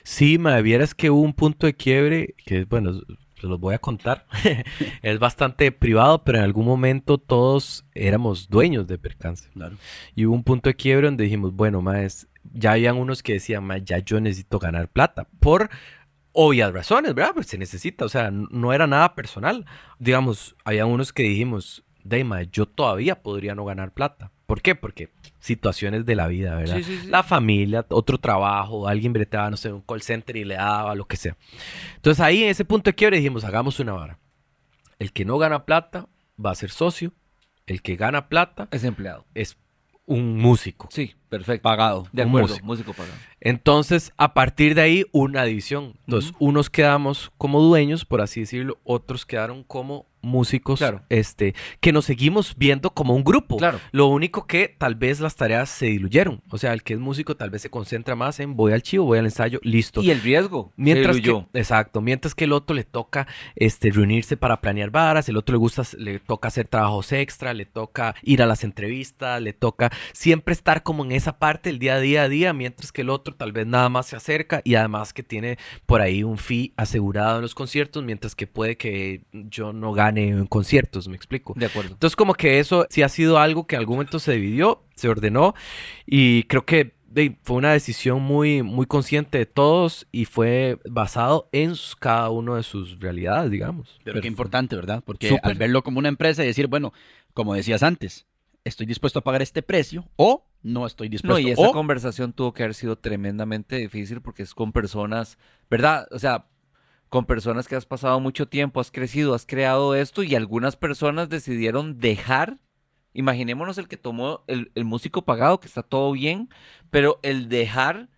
S5: Sí, me vieras que hubo un punto de quiebre que, bueno, se los voy a contar. es bastante privado, pero en algún momento todos éramos dueños de Percance.
S4: Claro.
S5: Y hubo un punto de quiebre donde dijimos, bueno, más, ya habían unos que decían, ya yo necesito ganar plata. Por obvias razones, ¿verdad? Pues se necesita, o sea, no era nada personal. Digamos, había unos que dijimos, Deima, yo todavía podría no ganar plata. ¿Por qué? Porque situaciones de la vida, ¿verdad?
S6: Sí, sí, sí.
S5: La familia, otro trabajo, alguien bretaba, no sé, un call center y le daba, lo que sea. Entonces ahí en ese punto de quiebre dijimos, hagamos una vara. El que no gana plata va a ser socio. El que gana plata
S6: Es empleado.
S5: es un músico.
S6: Sí, perfecto.
S4: Pagado.
S6: De acuerdo,
S5: músico.
S6: músico pagado.
S5: Entonces, a partir de ahí, una división. Entonces, unos quedamos como dueños, por así decirlo, otros quedaron como músicos
S6: Claro.
S5: este, que nos seguimos viendo como un grupo.
S6: Claro.
S5: Lo único que tal vez las tareas se diluyeron. O sea, el que es músico tal vez se concentra más en voy al chivo, voy al ensayo, listo.
S6: Y el riesgo. se
S5: Mientras que,
S6: diluyó.
S5: exacto, mientras que el otro le toca este, reunirse para planear varas, el otro le gusta, le toca hacer trabajos extra, le toca ir a las entrevistas, le toca siempre estar como en esa parte el día a día a día, mientras que el otro tal vez nada más se acerca y además que tiene por ahí un fee asegurado en los conciertos, mientras que puede que yo no gane en conciertos, me explico.
S6: De acuerdo.
S5: Entonces como que eso sí ha sido algo que en algún momento se dividió, se ordenó y creo que de, fue una decisión muy, muy consciente de todos y fue basado en cada uno de sus realidades, digamos.
S4: Pero qué importante, ¿verdad? Porque
S5: Súper.
S4: al verlo como una empresa y decir, bueno, como decías antes, estoy dispuesto a pagar este precio o no estoy dispuesto.
S6: No, y esa
S4: o
S6: conversación tuvo que haber sido tremendamente difícil porque es con personas, ¿verdad? O sea, con personas que has pasado mucho tiempo, has crecido, has creado esto y algunas personas decidieron dejar. Imaginémonos el que tomó el, el músico pagado, que está todo bien, pero el dejar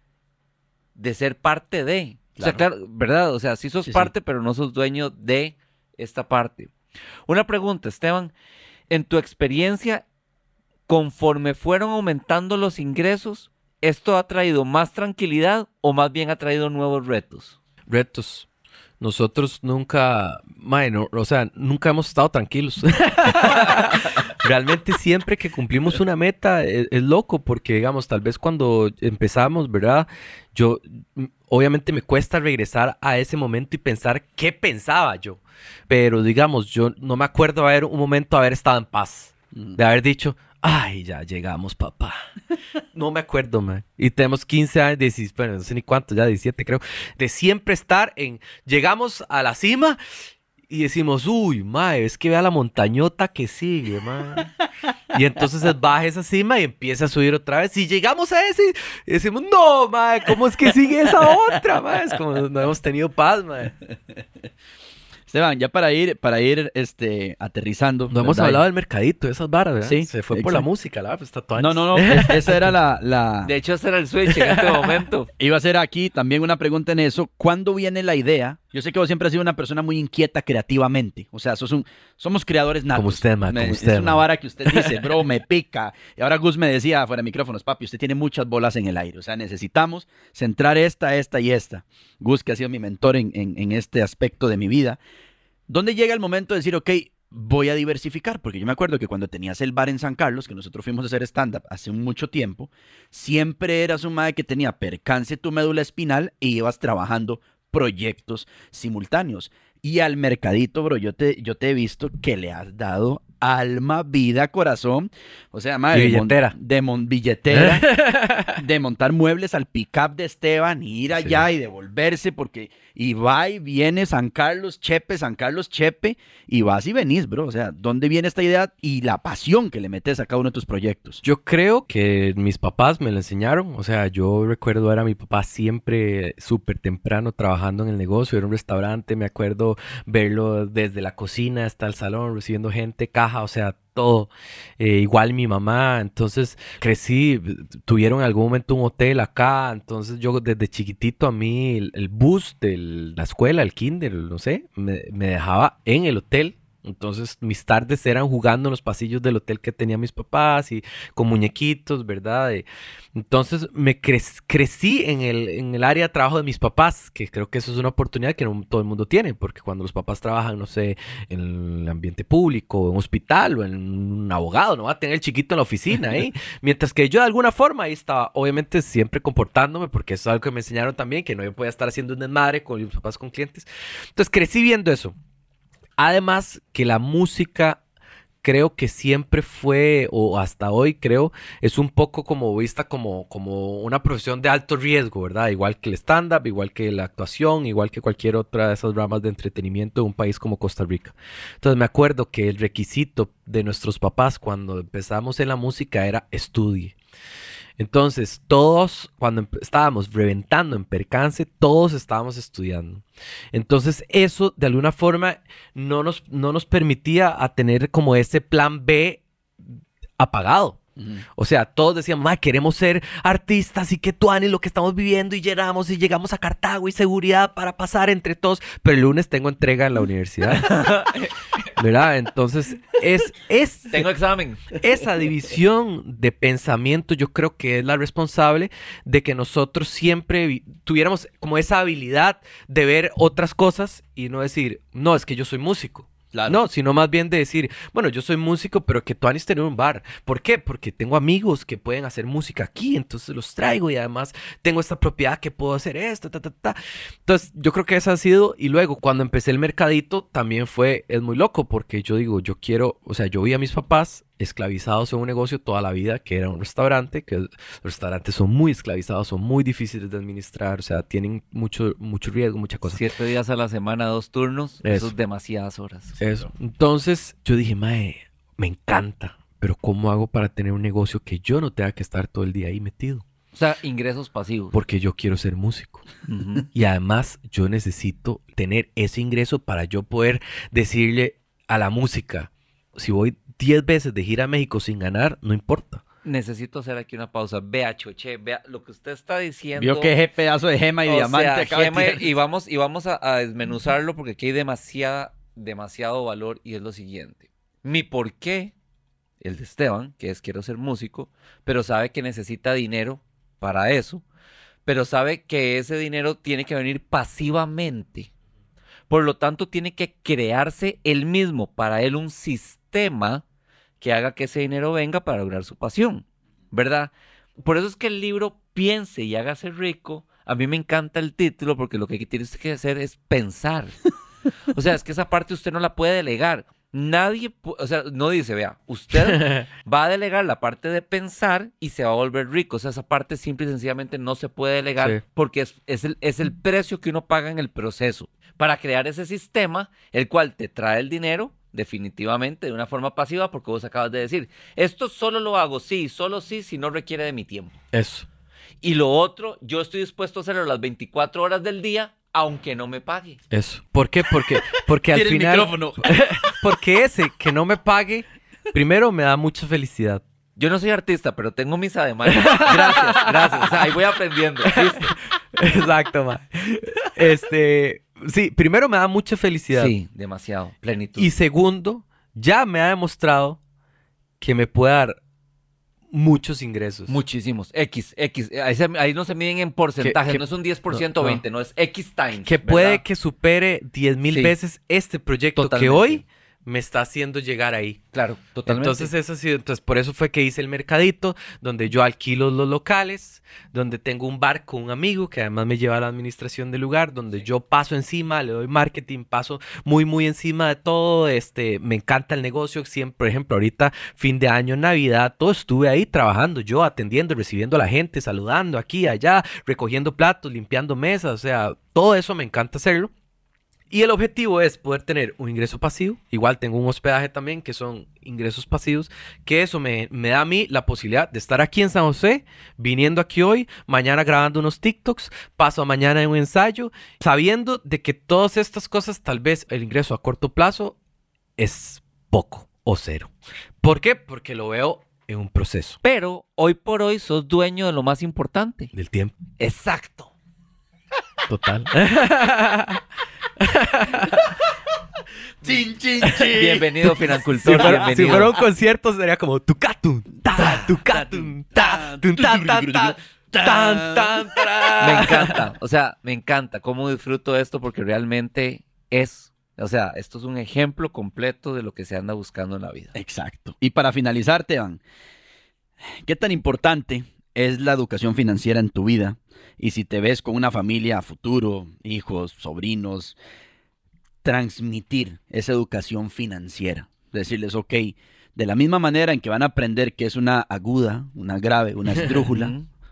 S6: de ser parte de. O sea,
S4: Claro.
S6: claro, ¿verdad? O sea, sí sos
S4: Sí, sí.
S6: parte, pero no sos dueño de esta parte. Una pregunta, Esteban. En tu experiencia, conforme fueron aumentando los ingresos, ¿esto ha traído más tranquilidad o más bien ha traído nuevos retos?
S5: Retos. Nosotros nunca, mae, no, o sea, nunca hemos estado tranquilos. Realmente siempre que cumplimos una meta es, es loco porque, digamos, tal vez cuando empezamos, ¿verdad? Yo, mm, obviamente me cuesta regresar a ese momento y pensar qué pensaba yo. Pero, digamos, yo no me acuerdo haber un momento haber estado en paz. De haber dicho, ay, ya llegamos, papá. No me acuerdo, man. Y tenemos 15 años, 16, bueno, no sé ni cuántos, ya 17 creo, de siempre estar en, llegamos a la cima y decimos, uy, mae, es que vea la montañota que sigue, mae. Y entonces es baja esa cima y empieza a subir otra vez. Y llegamos a ese y decimos, no, mae, ¿cómo es que sigue esa otra, mae? Es como no hemos tenido paz, mae.
S4: Esteban, ya para ir, para ir este, aterrizando.
S5: No hemos hablado del mercadito, de esas varas, ¿verdad?
S4: Sí,
S5: Se fue por la música, la todo
S4: No, no, no. es- esa era la, la-
S6: De hecho, ese era el switch en este momento.
S4: Iba a ser aquí también una pregunta en eso. ¿Cuándo viene la idea? Yo sé que vos siempre has sido una persona muy inquieta creativamente. O sea, sos un, somos creadores natos.
S5: Como usted, ma,
S4: Me-
S5: como
S4: Es
S5: usted,
S4: una
S5: ma.
S4: vara que usted dice, bro, me pica. Y ahora Gus me decía fuera de micrófonos, papi, usted tiene muchas bolas en el aire. O sea, necesitamos centrar esta, esta y esta. Gus, que ha sido mi mentor en, en- en este aspecto de mi vida. ¿Dónde llega el momento de decir, ok, voy a diversificar? Porque yo me acuerdo que cuando tenías el bar en San Carlos, que nosotros fuimos a hacer stand-up hace mucho tiempo, siempre eras un madre que tenía percance tu médula espinal y ibas trabajando proyectos simultáneos. Y al mercadito, bro, yo te, yo te he visto que le has dado alma, vida, corazón. O sea, madre, de mon-
S5: billetera.
S4: De, mon- billetera. de montar muebles al pick-up de Esteban, y ir allá y devolverse, porque y va y viene San Carlos, Chepe, San Carlos, Chepe, y vas y venís, bro. O sea, ¿dónde viene esta idea y la pasión que le metes a cada uno de tus proyectos?
S5: Yo creo que mis papás me lo enseñaron. O sea, yo recuerdo era mi papá siempre súper temprano trabajando en el negocio. Era un restaurante, me acuerdo verlo desde la cocina hasta el salón, recibiendo gente, caja, o sea, todo. Eh, igual mi mamá. Entonces crecí, tuvieron en algún momento un hotel acá. Entonces yo desde chiquitito a mí el, bus de la escuela, el kinder, no sé, me dejaba en el hotel. Entonces mis tardes eran jugando en los pasillos del hotel que tenía mis papás y con muñequitos, ¿verdad? Eh, entonces me cre- crecí en el, en el área de trabajo de mis papás, que creo que eso es una oportunidad que no todo el mundo tiene, porque cuando los papás trabajan, no sé, en el ambiente público, en un hospital o en un abogado, no va a tener el chiquito en la oficina, ¿eh? Mientras que yo de alguna forma ahí estaba, obviamente siempre comportándome, porque eso es algo que me enseñaron también, que no yo podía estar haciendo un desmadre con mis papás, con clientes. Entonces crecí viendo eso. Además que la música creo que siempre fue, o hasta hoy creo, es un poco como vista como, como una profesión de alto riesgo, ¿verdad? Igual que el stand-up, igual que la actuación, igual que cualquier otra de esas ramas de entretenimiento de un país como Costa Rica. Entonces me acuerdo que el requisito de nuestros papás cuando empezamos en la música era estudie. Entonces, todos, cuando estábamos reventando en percance, todos estábamos estudiando. Entonces, eso de alguna forma no nos, no nos permitía a tener como ese plan B apagado. O sea, todos decían, ma, queremos ser artistas y que tuani lo que estamos viviendo y llegamos y llegamos a Cartago y seguridad para pasar entre todos. Pero el lunes tengo entrega en la universidad. ¿Verdad? Entonces, es, es
S6: Tengo examen.
S5: esa división de pensamiento yo creo que es la responsable de que nosotros siempre vi- tuviéramos como esa habilidad de ver otras cosas y no decir, no, es que yo soy músico.
S4: Claro.
S5: No, sino más bien de decir, bueno, yo soy músico, pero que tú anís tener un bar. ¿Por qué? Porque tengo amigos que pueden hacer música aquí, entonces los traigo y además tengo esta propiedad que puedo hacer esto, ta, ta, ta. Entonces, yo creo que eso ha sido. Y luego, cuando empecé el mercadito, también fue, es muy loco, porque yo digo, yo quiero, o sea, yo vi a mis papás esclavizados en un negocio toda la vida, que era un restaurante, que los restaurantes son muy esclavizados, son muy difíciles de administrar, o sea, tienen mucho, mucho riesgo, mucha cosa.
S6: Siete días a la semana, dos turnos. Eso,
S5: Eso.
S6: es demasiadas horas.
S5: Eso. Entonces, yo dije, mae, me encanta, pero ¿cómo hago para tener un negocio que yo no tenga que estar todo el día ahí metido?
S6: O sea, ingresos pasivos.
S5: Porque yo quiero ser músico. Y además yo necesito tener ese ingreso para yo poder decirle a la música, si voy 10 veces de gira a México sin ganar, no importa.
S6: Necesito hacer aquí una pausa. Vea, Choche, vea lo que usted está diciendo.
S4: Vio que ese pedazo de gema y
S6: O
S4: diamante
S6: sea, gema, y vamos, y vamos a, a desmenuzarlo porque aquí hay demasiada, demasiado valor y es lo siguiente. Mi por qué, el de Esteban, que es quiero ser músico, pero sabe que necesita dinero para eso, pero sabe que ese dinero tiene que venir pasivamente. Por lo tanto, tiene que crearse él mismo para él un sistema que haga que ese dinero venga para lograr su pasión, ¿verdad? Por eso es que el libro Piense y hágase rico, a mí me encanta el título porque lo que tienes que hacer es pensar. O sea, es que esa parte usted no la puede delegar. Nadie, o sea, no dice, vea, usted va a delegar la parte de pensar y se va a volver rico. O sea, esa parte simple y sencillamente no se puede delegar
S5: Sí.
S6: porque es, es el, es el precio que uno paga en el proceso para crear ese sistema, el cual te trae el dinero definitivamente de una forma pasiva porque vos acabas de decir, esto solo lo hago, sí, solo sí, si no requiere de mi tiempo.
S5: Eso.
S6: Y lo otro, yo estoy dispuesto a hacerlo las 24 horas del día, aunque no me pague.
S5: Eso. ¿Por qué? Porque, porque al
S4: el
S5: final...
S4: micrófono.
S5: porque ese que no me pague, primero me da mucha felicidad.
S6: Yo no soy artista, pero tengo mis ademanes. Gracias, gracias. O sea, ahí voy aprendiendo. ¿viste?
S5: Exacto, ma. Este, sí, primero me da mucha felicidad.
S6: Sí, demasiado. Plenitud.
S5: Y segundo, ya me ha demostrado que me puede dar muchos ingresos.
S6: Muchísimos. X, X. Ahí, se- ahí no se miden en porcentaje.
S5: que-
S6: no es un 10%
S5: no,
S6: o
S5: no.
S6: 20, no, es X times.
S5: que puede que supere 10 mil
S6: Sí.
S5: veces este proyecto
S6: Totalmente.
S5: que hoy me está haciendo llegar ahí.
S6: Claro, totalmente.
S5: Entonces eso sido, entonces por eso fue que hice el mercadito, donde yo alquilo los locales, donde tengo un bar con un amigo que además me lleva a la administración del lugar, donde yo paso encima, le doy marketing, paso muy muy encima de todo, este, me encanta el negocio, siempre, por ejemplo, ahorita fin de año, Navidad, todo estuve ahí trabajando, yo atendiendo, recibiendo a la gente, saludando aquí, allá, recogiendo platos, limpiando mesas, o sea, todo eso me encanta hacerlo. Y el objetivo es poder tener un ingreso pasivo. Igual tengo un hospedaje también, que son ingresos pasivos, que eso me, me da a mí la posibilidad de estar aquí en San José, viniendo aquí hoy, mañana grabando unos TikToks, paso mañana en un ensayo, sabiendo de que todas estas cosas, tal vez el ingreso a corto plazo es poco o cero. ¿Por qué? Porque lo veo en un proceso
S6: Pero hoy por hoy sos dueño de lo más importante.
S5: del tiempo
S6: Exacto.
S5: Total.
S4: Chin, chin, chin.
S6: Bienvenido,
S5: Si
S6: Financultor.
S5: fuera,
S6: bienvenido.
S5: si fuera un concierto sería como tucatun, ta, tucatun, ta, tun, tan, tan, tan, tan, tan.
S6: Me encanta, o sea, me encanta cómo disfruto esto porque realmente es, o sea, esto es un ejemplo completo de lo que se anda buscando en la vida.
S4: Exacto. Y para finalizar, Teban, ¿qué tan importante es la educación financiera en tu vida? Y si te ves con una familia a futuro, hijos, sobrinos, transmitir esa educación financiera. Decirles, ok, de la misma manera en que van a aprender que es una aguda, una grave, una esdrújula,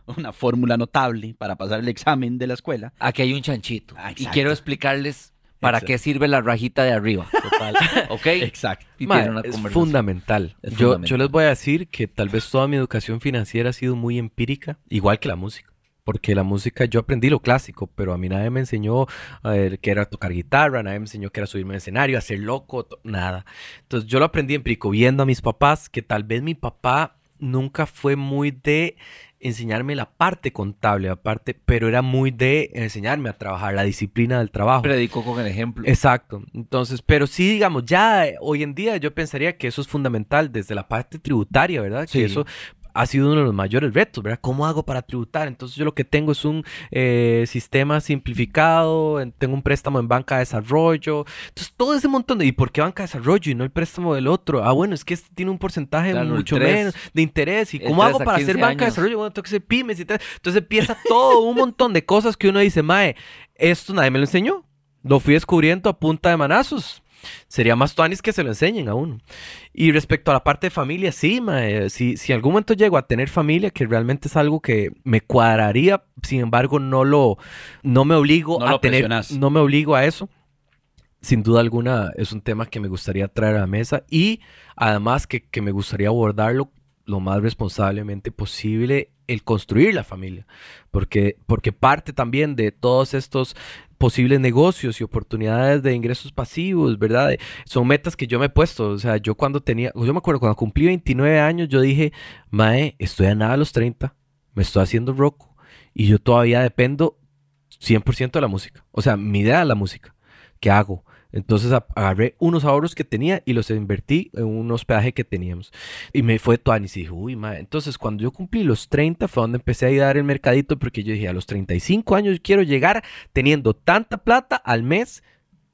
S6: Ujú.
S4: una fórmula notable para pasar el examen de la escuela.
S6: Aquí hay un chanchito
S4: Ah,
S6: y quiero explicarles para
S4: Exacto.
S6: qué sirve la rajita de arriba.
S5: Total.
S6: ¿Ok?
S4: Exacto.
S6: Y una
S5: es fundamental.
S6: Es
S5: yo, yo
S6: fundamental.
S5: les voy a decir que tal vez toda mi educación financiera ha sido muy empírica, igual que la música. Porque la música, yo aprendí lo clásico, pero a mí nadie me enseñó eh, que era tocar guitarra, nadie me enseñó que era subirme al escenario, hacer loco, nada. Entonces yo lo aprendí empírico, viendo a mis papás, que tal vez mi papá nunca fue muy de enseñarme la parte contable, aparte, pero era muy de enseñarme a trabajar, la disciplina del trabajo.
S6: Predicó con el ejemplo.
S5: Exacto. Entonces, pero sí, digamos, ya eh, hoy en día yo pensaría que eso es fundamental desde la parte tributaria, ¿verdad?
S6: Sí.
S5: Que eso ha sido uno de los mayores retos, ¿verdad? ¿Cómo hago para tributar? Entonces yo lo que tengo es un eh, sistema simplificado, en- tengo un préstamo en banca de desarrollo, entonces todo ese montón de... ¿Y por qué banca de desarrollo y no el préstamo del otro? Ah, bueno, es que este tiene un porcentaje
S6: Claro,
S5: mucho menos de interés. ¿Y cómo hago para hacer
S6: 15
S5: banca de desarrollo? Bueno, tengo que ser pymes y tal. Entonces empieza todo un montón de cosas que uno dice, mae, esto nadie me lo enseñó. Lo fui descubriendo a punta de manazos. Sería más tuanis que se lo enseñen a uno. Y respecto a la parte de familia, sí, mae, si, si algún momento llego a tener familia, que realmente es algo que me cuadraría, sin embargo, no lo, no me obligo
S4: No
S5: a tener,
S4: presionás.
S5: no me obligo a eso. Sin duda alguna es un tema que me gustaría traer a la mesa y además que, que me gustaría abordarlo lo más responsablemente posible el construir la familia, porque, porque parte también de todos estos posibles negocios y oportunidades de ingresos pasivos, ¿verdad? De- Son metas que yo me he puesto, o sea, yo cuando tenía, yo me acuerdo cuando cumplí 29 años, yo dije, Mae, estoy a nada a los 30, me estoy haciendo roco y yo todavía dependo 100% de la música, o sea, mi idea es la música, ¿qué hago? Entonces a- agarré unos ahorros que tenía y los invertí en un hospedaje que teníamos. Y me fue tuanis y dije, uy, madre. Entonces, cuando yo cumplí los 30 fue donde empecé a ir a dar el mercadito porque yo dije, a los 35 años quiero llegar teniendo tanta plata al mes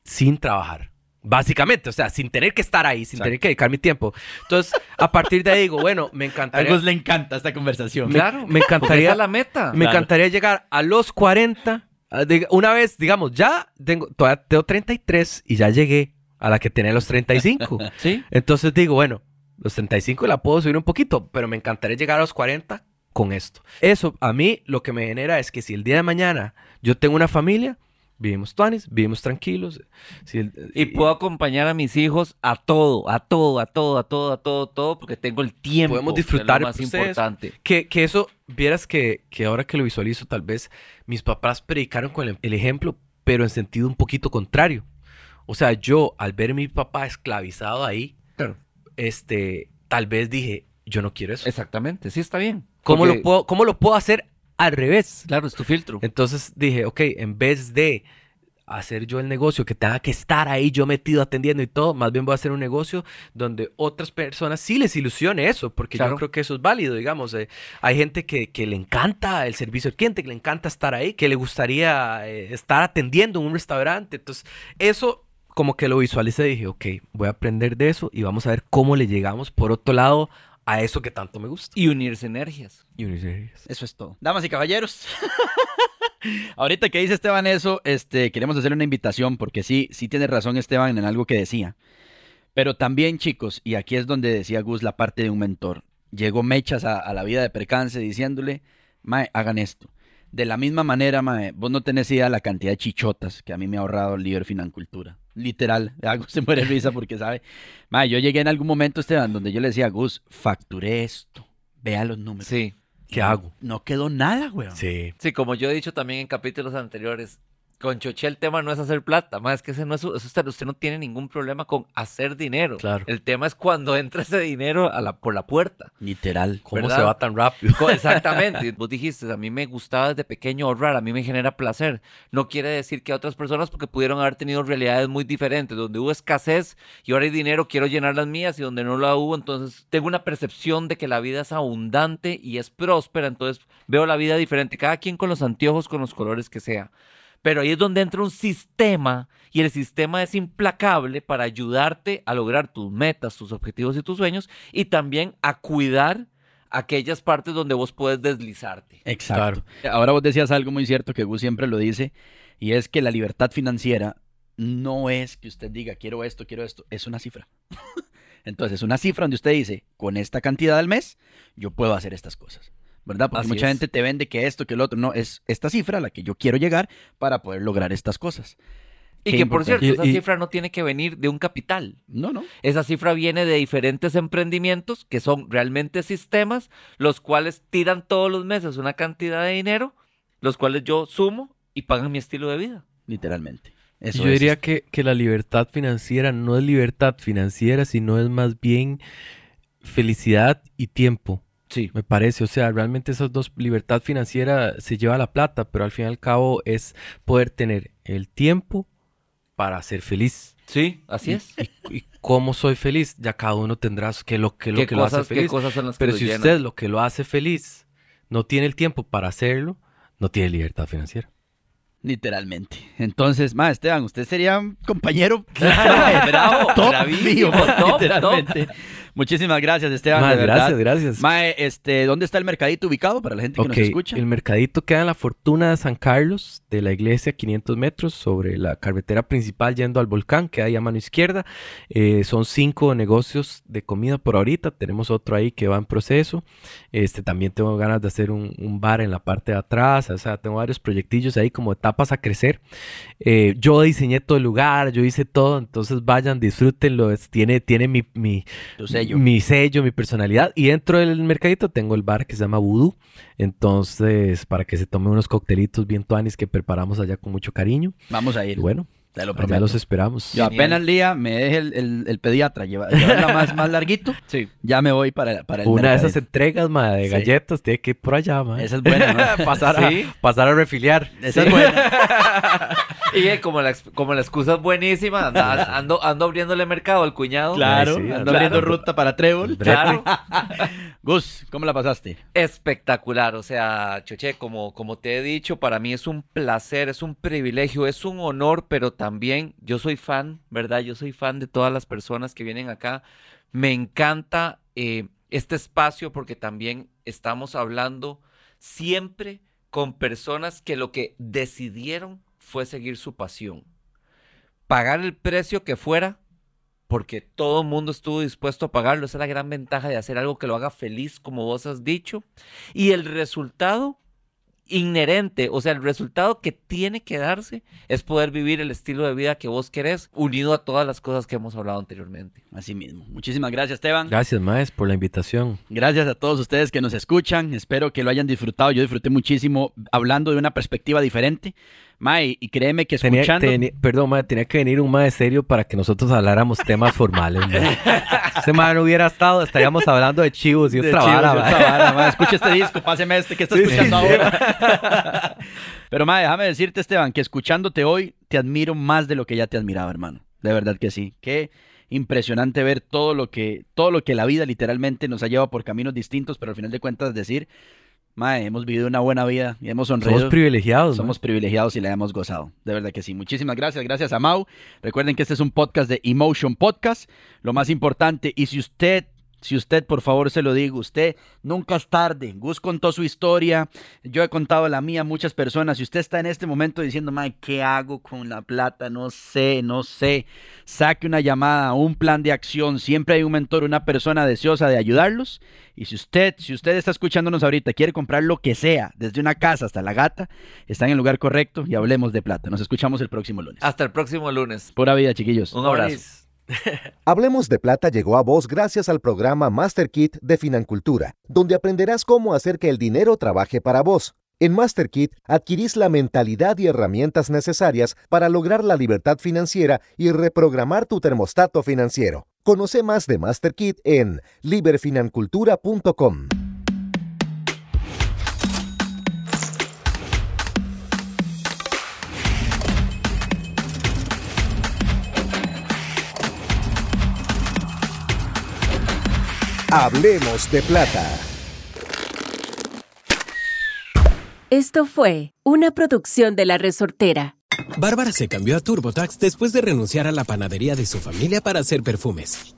S5: sin trabajar. Básicamente, o sea, sin tener que estar ahí, sin
S4: Exacto.
S5: tener que dedicar mi tiempo. Entonces, a partir de ahí digo, bueno, me
S4: A
S5: encantaría,
S4: Gus le encanta esta conversación.
S6: Claro.
S5: me encantaría,
S6: esa es la meta.
S5: me
S4: Claro.
S5: encantaría llegar a los 40. Ah, Una vez, digamos, ya tengo, todavía tengo 33 y ya llegué a la que tenía los 35.
S6: Sí.
S5: Entonces digo, bueno, los 35 la puedo subir un poquito, pero me encantaría llegar a los 40 con esto. Eso a mí lo que me genera es que si el día de mañana yo tengo una familia, vivimos tuanis, vivimos tranquilos. si el-
S6: Y puedo acompañar a mis hijos a todo, a todo, a todo, a todo, a todo, todo, porque tengo el tiempo.
S5: Podemos
S6: que es
S5: disfrutar
S6: lo
S5: el
S6: más importante.
S5: Que, que eso, vieras que, que ahora que lo visualizo, tal vez mis papás predicaron con el, el ejemplo, pero en sentido un poquito contrario. O sea, yo al ver a mi papá esclavizado ahí,
S6: Claro.
S5: este, tal vez dije, yo no quiero eso.
S6: Exactamente, sí está bien.
S5: ¿Cómo,
S6: Porque,
S5: lo puedo, ¿Cómo lo puedo hacer al revés?
S6: Claro, es tu filtro.
S5: Entonces dije, ok, en vez de hacer yo el negocio que tenga que estar ahí yo metido atendiendo y todo, más bien voy a hacer un negocio donde otras personas sí les ilusione eso, porque
S6: Claro.
S5: yo creo que eso es válido, digamos. eh, hay gente que, que le encanta el servicio al cliente, que le encanta estar ahí, que le gustaría eh, estar atendiendo en un restaurante. Entonces, eso como que lo visualicé y dije, ok, voy a aprender de eso y vamos a ver cómo le llegamos por otro lado a eso que tanto me gusta.
S6: Y unirse energías.
S5: Y unir-
S4: Eso es todo. Damas y caballeros. Ahorita que dice Esteban eso, este, queremos hacerle una invitación porque sí, sí tiene razón Esteban en algo que decía. Pero también, chicos, y aquí es donde decía Gus la parte de un mentor. Llegó Mechas a, a la vida de percance diciéndole, Mae, hagan esto. De la misma manera, Mae, vos no tenés idea la cantidad de chichotas que a mí me ha ahorrado el líder Financultura. Literal, Gus se muere de risa porque sabe. Mae, yo llegué en algún momento, Esteban, donde yo le decía a Gus, facturé esto, vea los números.
S6: Sí.
S5: ¿Qué hago?
S4: No quedó nada, weón.
S5: Sí.
S6: Sí, como yo he dicho también en capítulos anteriores, con Choché el tema no es hacer plata, más que ese no es, usted, usted no tiene ningún problema con hacer dinero.
S5: Claro.
S6: El tema es cuando entra ese dinero a la, por la puerta.
S4: Literal.
S5: ¿Cómo
S6: ¿Verdad?
S5: se va tan rápido?
S6: Exactamente. Vos dijiste, a mí me gustaba desde pequeño ahorrar, a mí me genera placer. No quiere decir que a otras personas, porque pudieron haber tenido realidades muy diferentes, donde hubo escasez y ahora hay dinero, quiero llenar las mías y donde no la hubo, entonces tengo una percepción de que la vida es abundante y es próspera, entonces veo la vida diferente, cada quien con los anteojos, con los colores que sea. Pero ahí es donde entra un sistema y el sistema es implacable para ayudarte a lograr tus metas, tus objetivos y tus sueños y también a cuidar aquellas partes donde vos puedes deslizarte.
S4: Exacto. Ahora vos decías algo muy cierto que Gus siempre lo dice, y es que la libertad financiera no es que usted diga quiero esto, quiero esto, es una cifra. Entonces, es una cifra donde usted dice, con esta cantidad al mes, yo puedo hacer estas cosas. ¿Verdad? Porque
S6: Así
S4: mucha
S6: es.
S4: gente te vende que esto, que el otro. No, es esta cifra a la que yo quiero llegar para poder lograr estas cosas.
S6: Y
S4: Qué
S6: que por cierto,
S5: Y-
S6: esa
S5: y-
S6: cifra no tiene que venir de un capital.
S4: No, no.
S6: Esa cifra viene de diferentes emprendimientos que son realmente sistemas, los cuales tiran todos los meses una cantidad de dinero, los cuales yo sumo y pagan mi estilo de vida.
S4: Literalmente. Eso
S5: yo
S4: es.
S5: diría que, que la libertad financiera no es libertad financiera, sino es más bien felicidad y tiempo.
S6: Sí.
S5: Me parece, o sea, realmente esas dos, libertad financiera se lleva la plata, pero al fin y al cabo es poder tener el tiempo para ser feliz.
S6: Sí, así es.
S5: ¿Y, y cómo soy feliz? Ya cada uno tendrá que lo que, lo,
S6: ¿Qué
S5: que lo hace
S6: qué
S5: feliz.
S6: cosas son las que
S5: Pero si
S6: llenan?
S5: usted lo que lo hace feliz no tiene el tiempo para hacerlo, no tiene libertad financiera.
S4: Literalmente. Entonces, ma, Esteban, usted sería un compañero
S6: Claro, bravo,
S4: top
S6: bravísimo,
S4: mío,
S6: top,
S4: literalmente. Muchísimas gracias, Esteban, de
S5: gracias, gracias.
S4: Mae, este, ¿dónde está el mercadito ubicado para la gente que nos escucha?
S5: el mercadito queda en la Fortuna de San Carlos, de la iglesia, 500 metros, sobre la carretera principal yendo al volcán, que hay a mano izquierda. Eh, son cinco negocios de comida por ahorita. Tenemos otro ahí que va en proceso. Este, también tengo ganas de hacer un, un bar en la parte de atrás. O sea, tengo varios proyectillos ahí como etapas a crecer. Eh, yo diseñé todo el lugar, yo hice todo. Entonces vayan, disfrútenlo. es- tiene, tiene mi, mi,
S4: sello.
S5: mi sello, mi personalidad. Y dentro del mercadito tengo el bar que se llama Voodoo. Entonces, para que se tome unos coctelitos bien tuanis que preparamos allá con mucho cariño.
S4: Vamos a
S5: Y
S4: ir.
S5: bueno,
S4: te lo prometo.
S5: los esperamos.
S4: Yo
S6: Genial.
S4: apenas el día me deje el, el- el pediatra lleva- llevarla más, más larguito,
S6: Sí.
S4: ya me voy para, para el
S5: Una de esas entregas, ma, de
S4: Sí.
S5: galletas, tiene que ir por allá, ma.
S4: Esa es buena, ¿no?
S5: pasar,
S6: Sí.
S5: a, pasar a refiliar.
S4: Esa es buena.
S6: Y eh, como la, como la excusa es buenísima, anda- ando, ando abriéndole mercado al cuñado.
S4: Claro,
S5: Sí, sí,
S4: ando
S5: claro.
S4: abriendo ruta para Trébol.
S6: Claro.
S4: Gus, ¿cómo la pasaste?
S6: Espectacular, o sea, Choche, como, como te he dicho, para mí es un placer, es un privilegio, es un honor, pero también yo soy fan, ¿verdad? Yo soy fan de todas las personas que vienen acá. Me encanta eh, este espacio porque también estamos hablando siempre con personas que lo que decidieron fue seguir su pasión. Pagar el precio que fuera, porque todo el mundo estuvo dispuesto a pagarlo. Esa es la gran ventaja de hacer algo que lo haga feliz, como vos has dicho. Y el resultado inherente, o sea, el resultado que tiene que darse es poder vivir el estilo de vida que vos querés, unido a todas las cosas que hemos hablado anteriormente.
S4: Así mismo. Muchísimas gracias, Esteban.
S5: Gracias, Maes, por la invitación.
S4: Gracias a todos ustedes que nos escuchan. Espero que lo hayan disfrutado. Yo disfruté muchísimo hablando de una perspectiva diferente. Mae, y créeme que
S5: Tenía,
S4: escuchando...
S5: teni- perdón, ma, tenía que venir un ma de serio para que nosotros habláramos temas formales. ma. Ese ma no hubiera estado, estaríamos hablando de chivos y
S4: De
S5: otra vara,
S4: mae. Escucha este disco, páseme este que está
S5: Sí,
S4: escuchando
S5: sí, sí.
S4: ahora. Pero, mae, déjame decirte, Esteban, que escuchándote hoy te admiro más de lo que ya te admiraba, hermano. De verdad que sí. Qué impresionante ver todo lo que, todo lo que la vida literalmente nos ha llevado por caminos distintos, pero al final de cuentas decir, mae, hemos vivido una buena vida y hemos sonreído.
S5: Somos privilegiados.
S4: Somos privilegiados y la hemos gozado. De verdad que sí. Muchísimas gracias. Gracias a Mau. Recuerden que este es un podcast de Emotion Podcast. Lo más importante, y si usted, si usted, por favor, se lo digo, usted nunca es tarde. Gus contó su historia. Yo he contado la mía a muchas personas. Si usted está en este momento diciendo, Mae, ¿qué hago con la plata? No sé, no sé. Saque una llamada, un plan de acción. Siempre hay un mentor, una persona deseosa de ayudarlos. Y si usted, si usted está escuchándonos ahorita, quiere comprar lo que sea, desde una casa hasta la gata, está en el lugar correcto y hablemos de plata. Nos escuchamos el próximo lunes.
S6: Hasta el próximo lunes.
S4: Pura vida, chiquillos.
S6: Un abrazo.
S3: Hablemos de Plata llegó a vos gracias al programa Master Kit de Financultura, donde aprenderás cómo hacer que el dinero trabaje para vos. En Master Kit adquirís la mentalidad y herramientas necesarias para lograr la libertad financiera y reprogramar tu termostato financiero. Conoce más de Master Kit en liberfinancultura.com. Hablemos de Plata.
S2: Esto fue una producción de La Resortera.
S7: Bárbara se cambió a TurboTax después de renunciar a la panadería de su familia para hacer perfumes.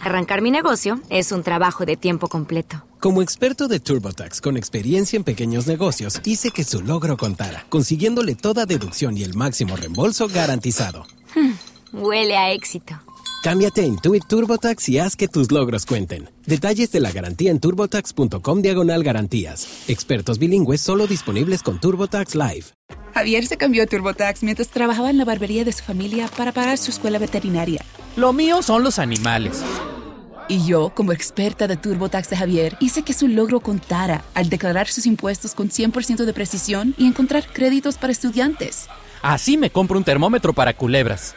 S8: Arrancar mi negocio es un trabajo de tiempo completo.
S7: Como experto de TurboTax con experiencia en pequeños negocios, hice que su logro contara, consiguiéndole toda deducción y el máximo reembolso garantizado.
S8: Huele a éxito.
S7: Cámbiate a Intuit TurboTax y haz que tus logros cuenten. Detalles de la garantía en turbotax.com diagonal garantías. Expertos bilingües solo disponibles con TurboTax Live.
S9: Javier se cambió a TurboTax mientras trabajaba en la barbería de su familia para pagar su escuela veterinaria.
S10: Lo mío son los animales.
S9: Y yo, como experta de TurboTax de Javier, hice que su logro contara al declarar sus impuestos con 100% de precisión y encontrar créditos para estudiantes.
S10: Así me compro un termómetro para culebras.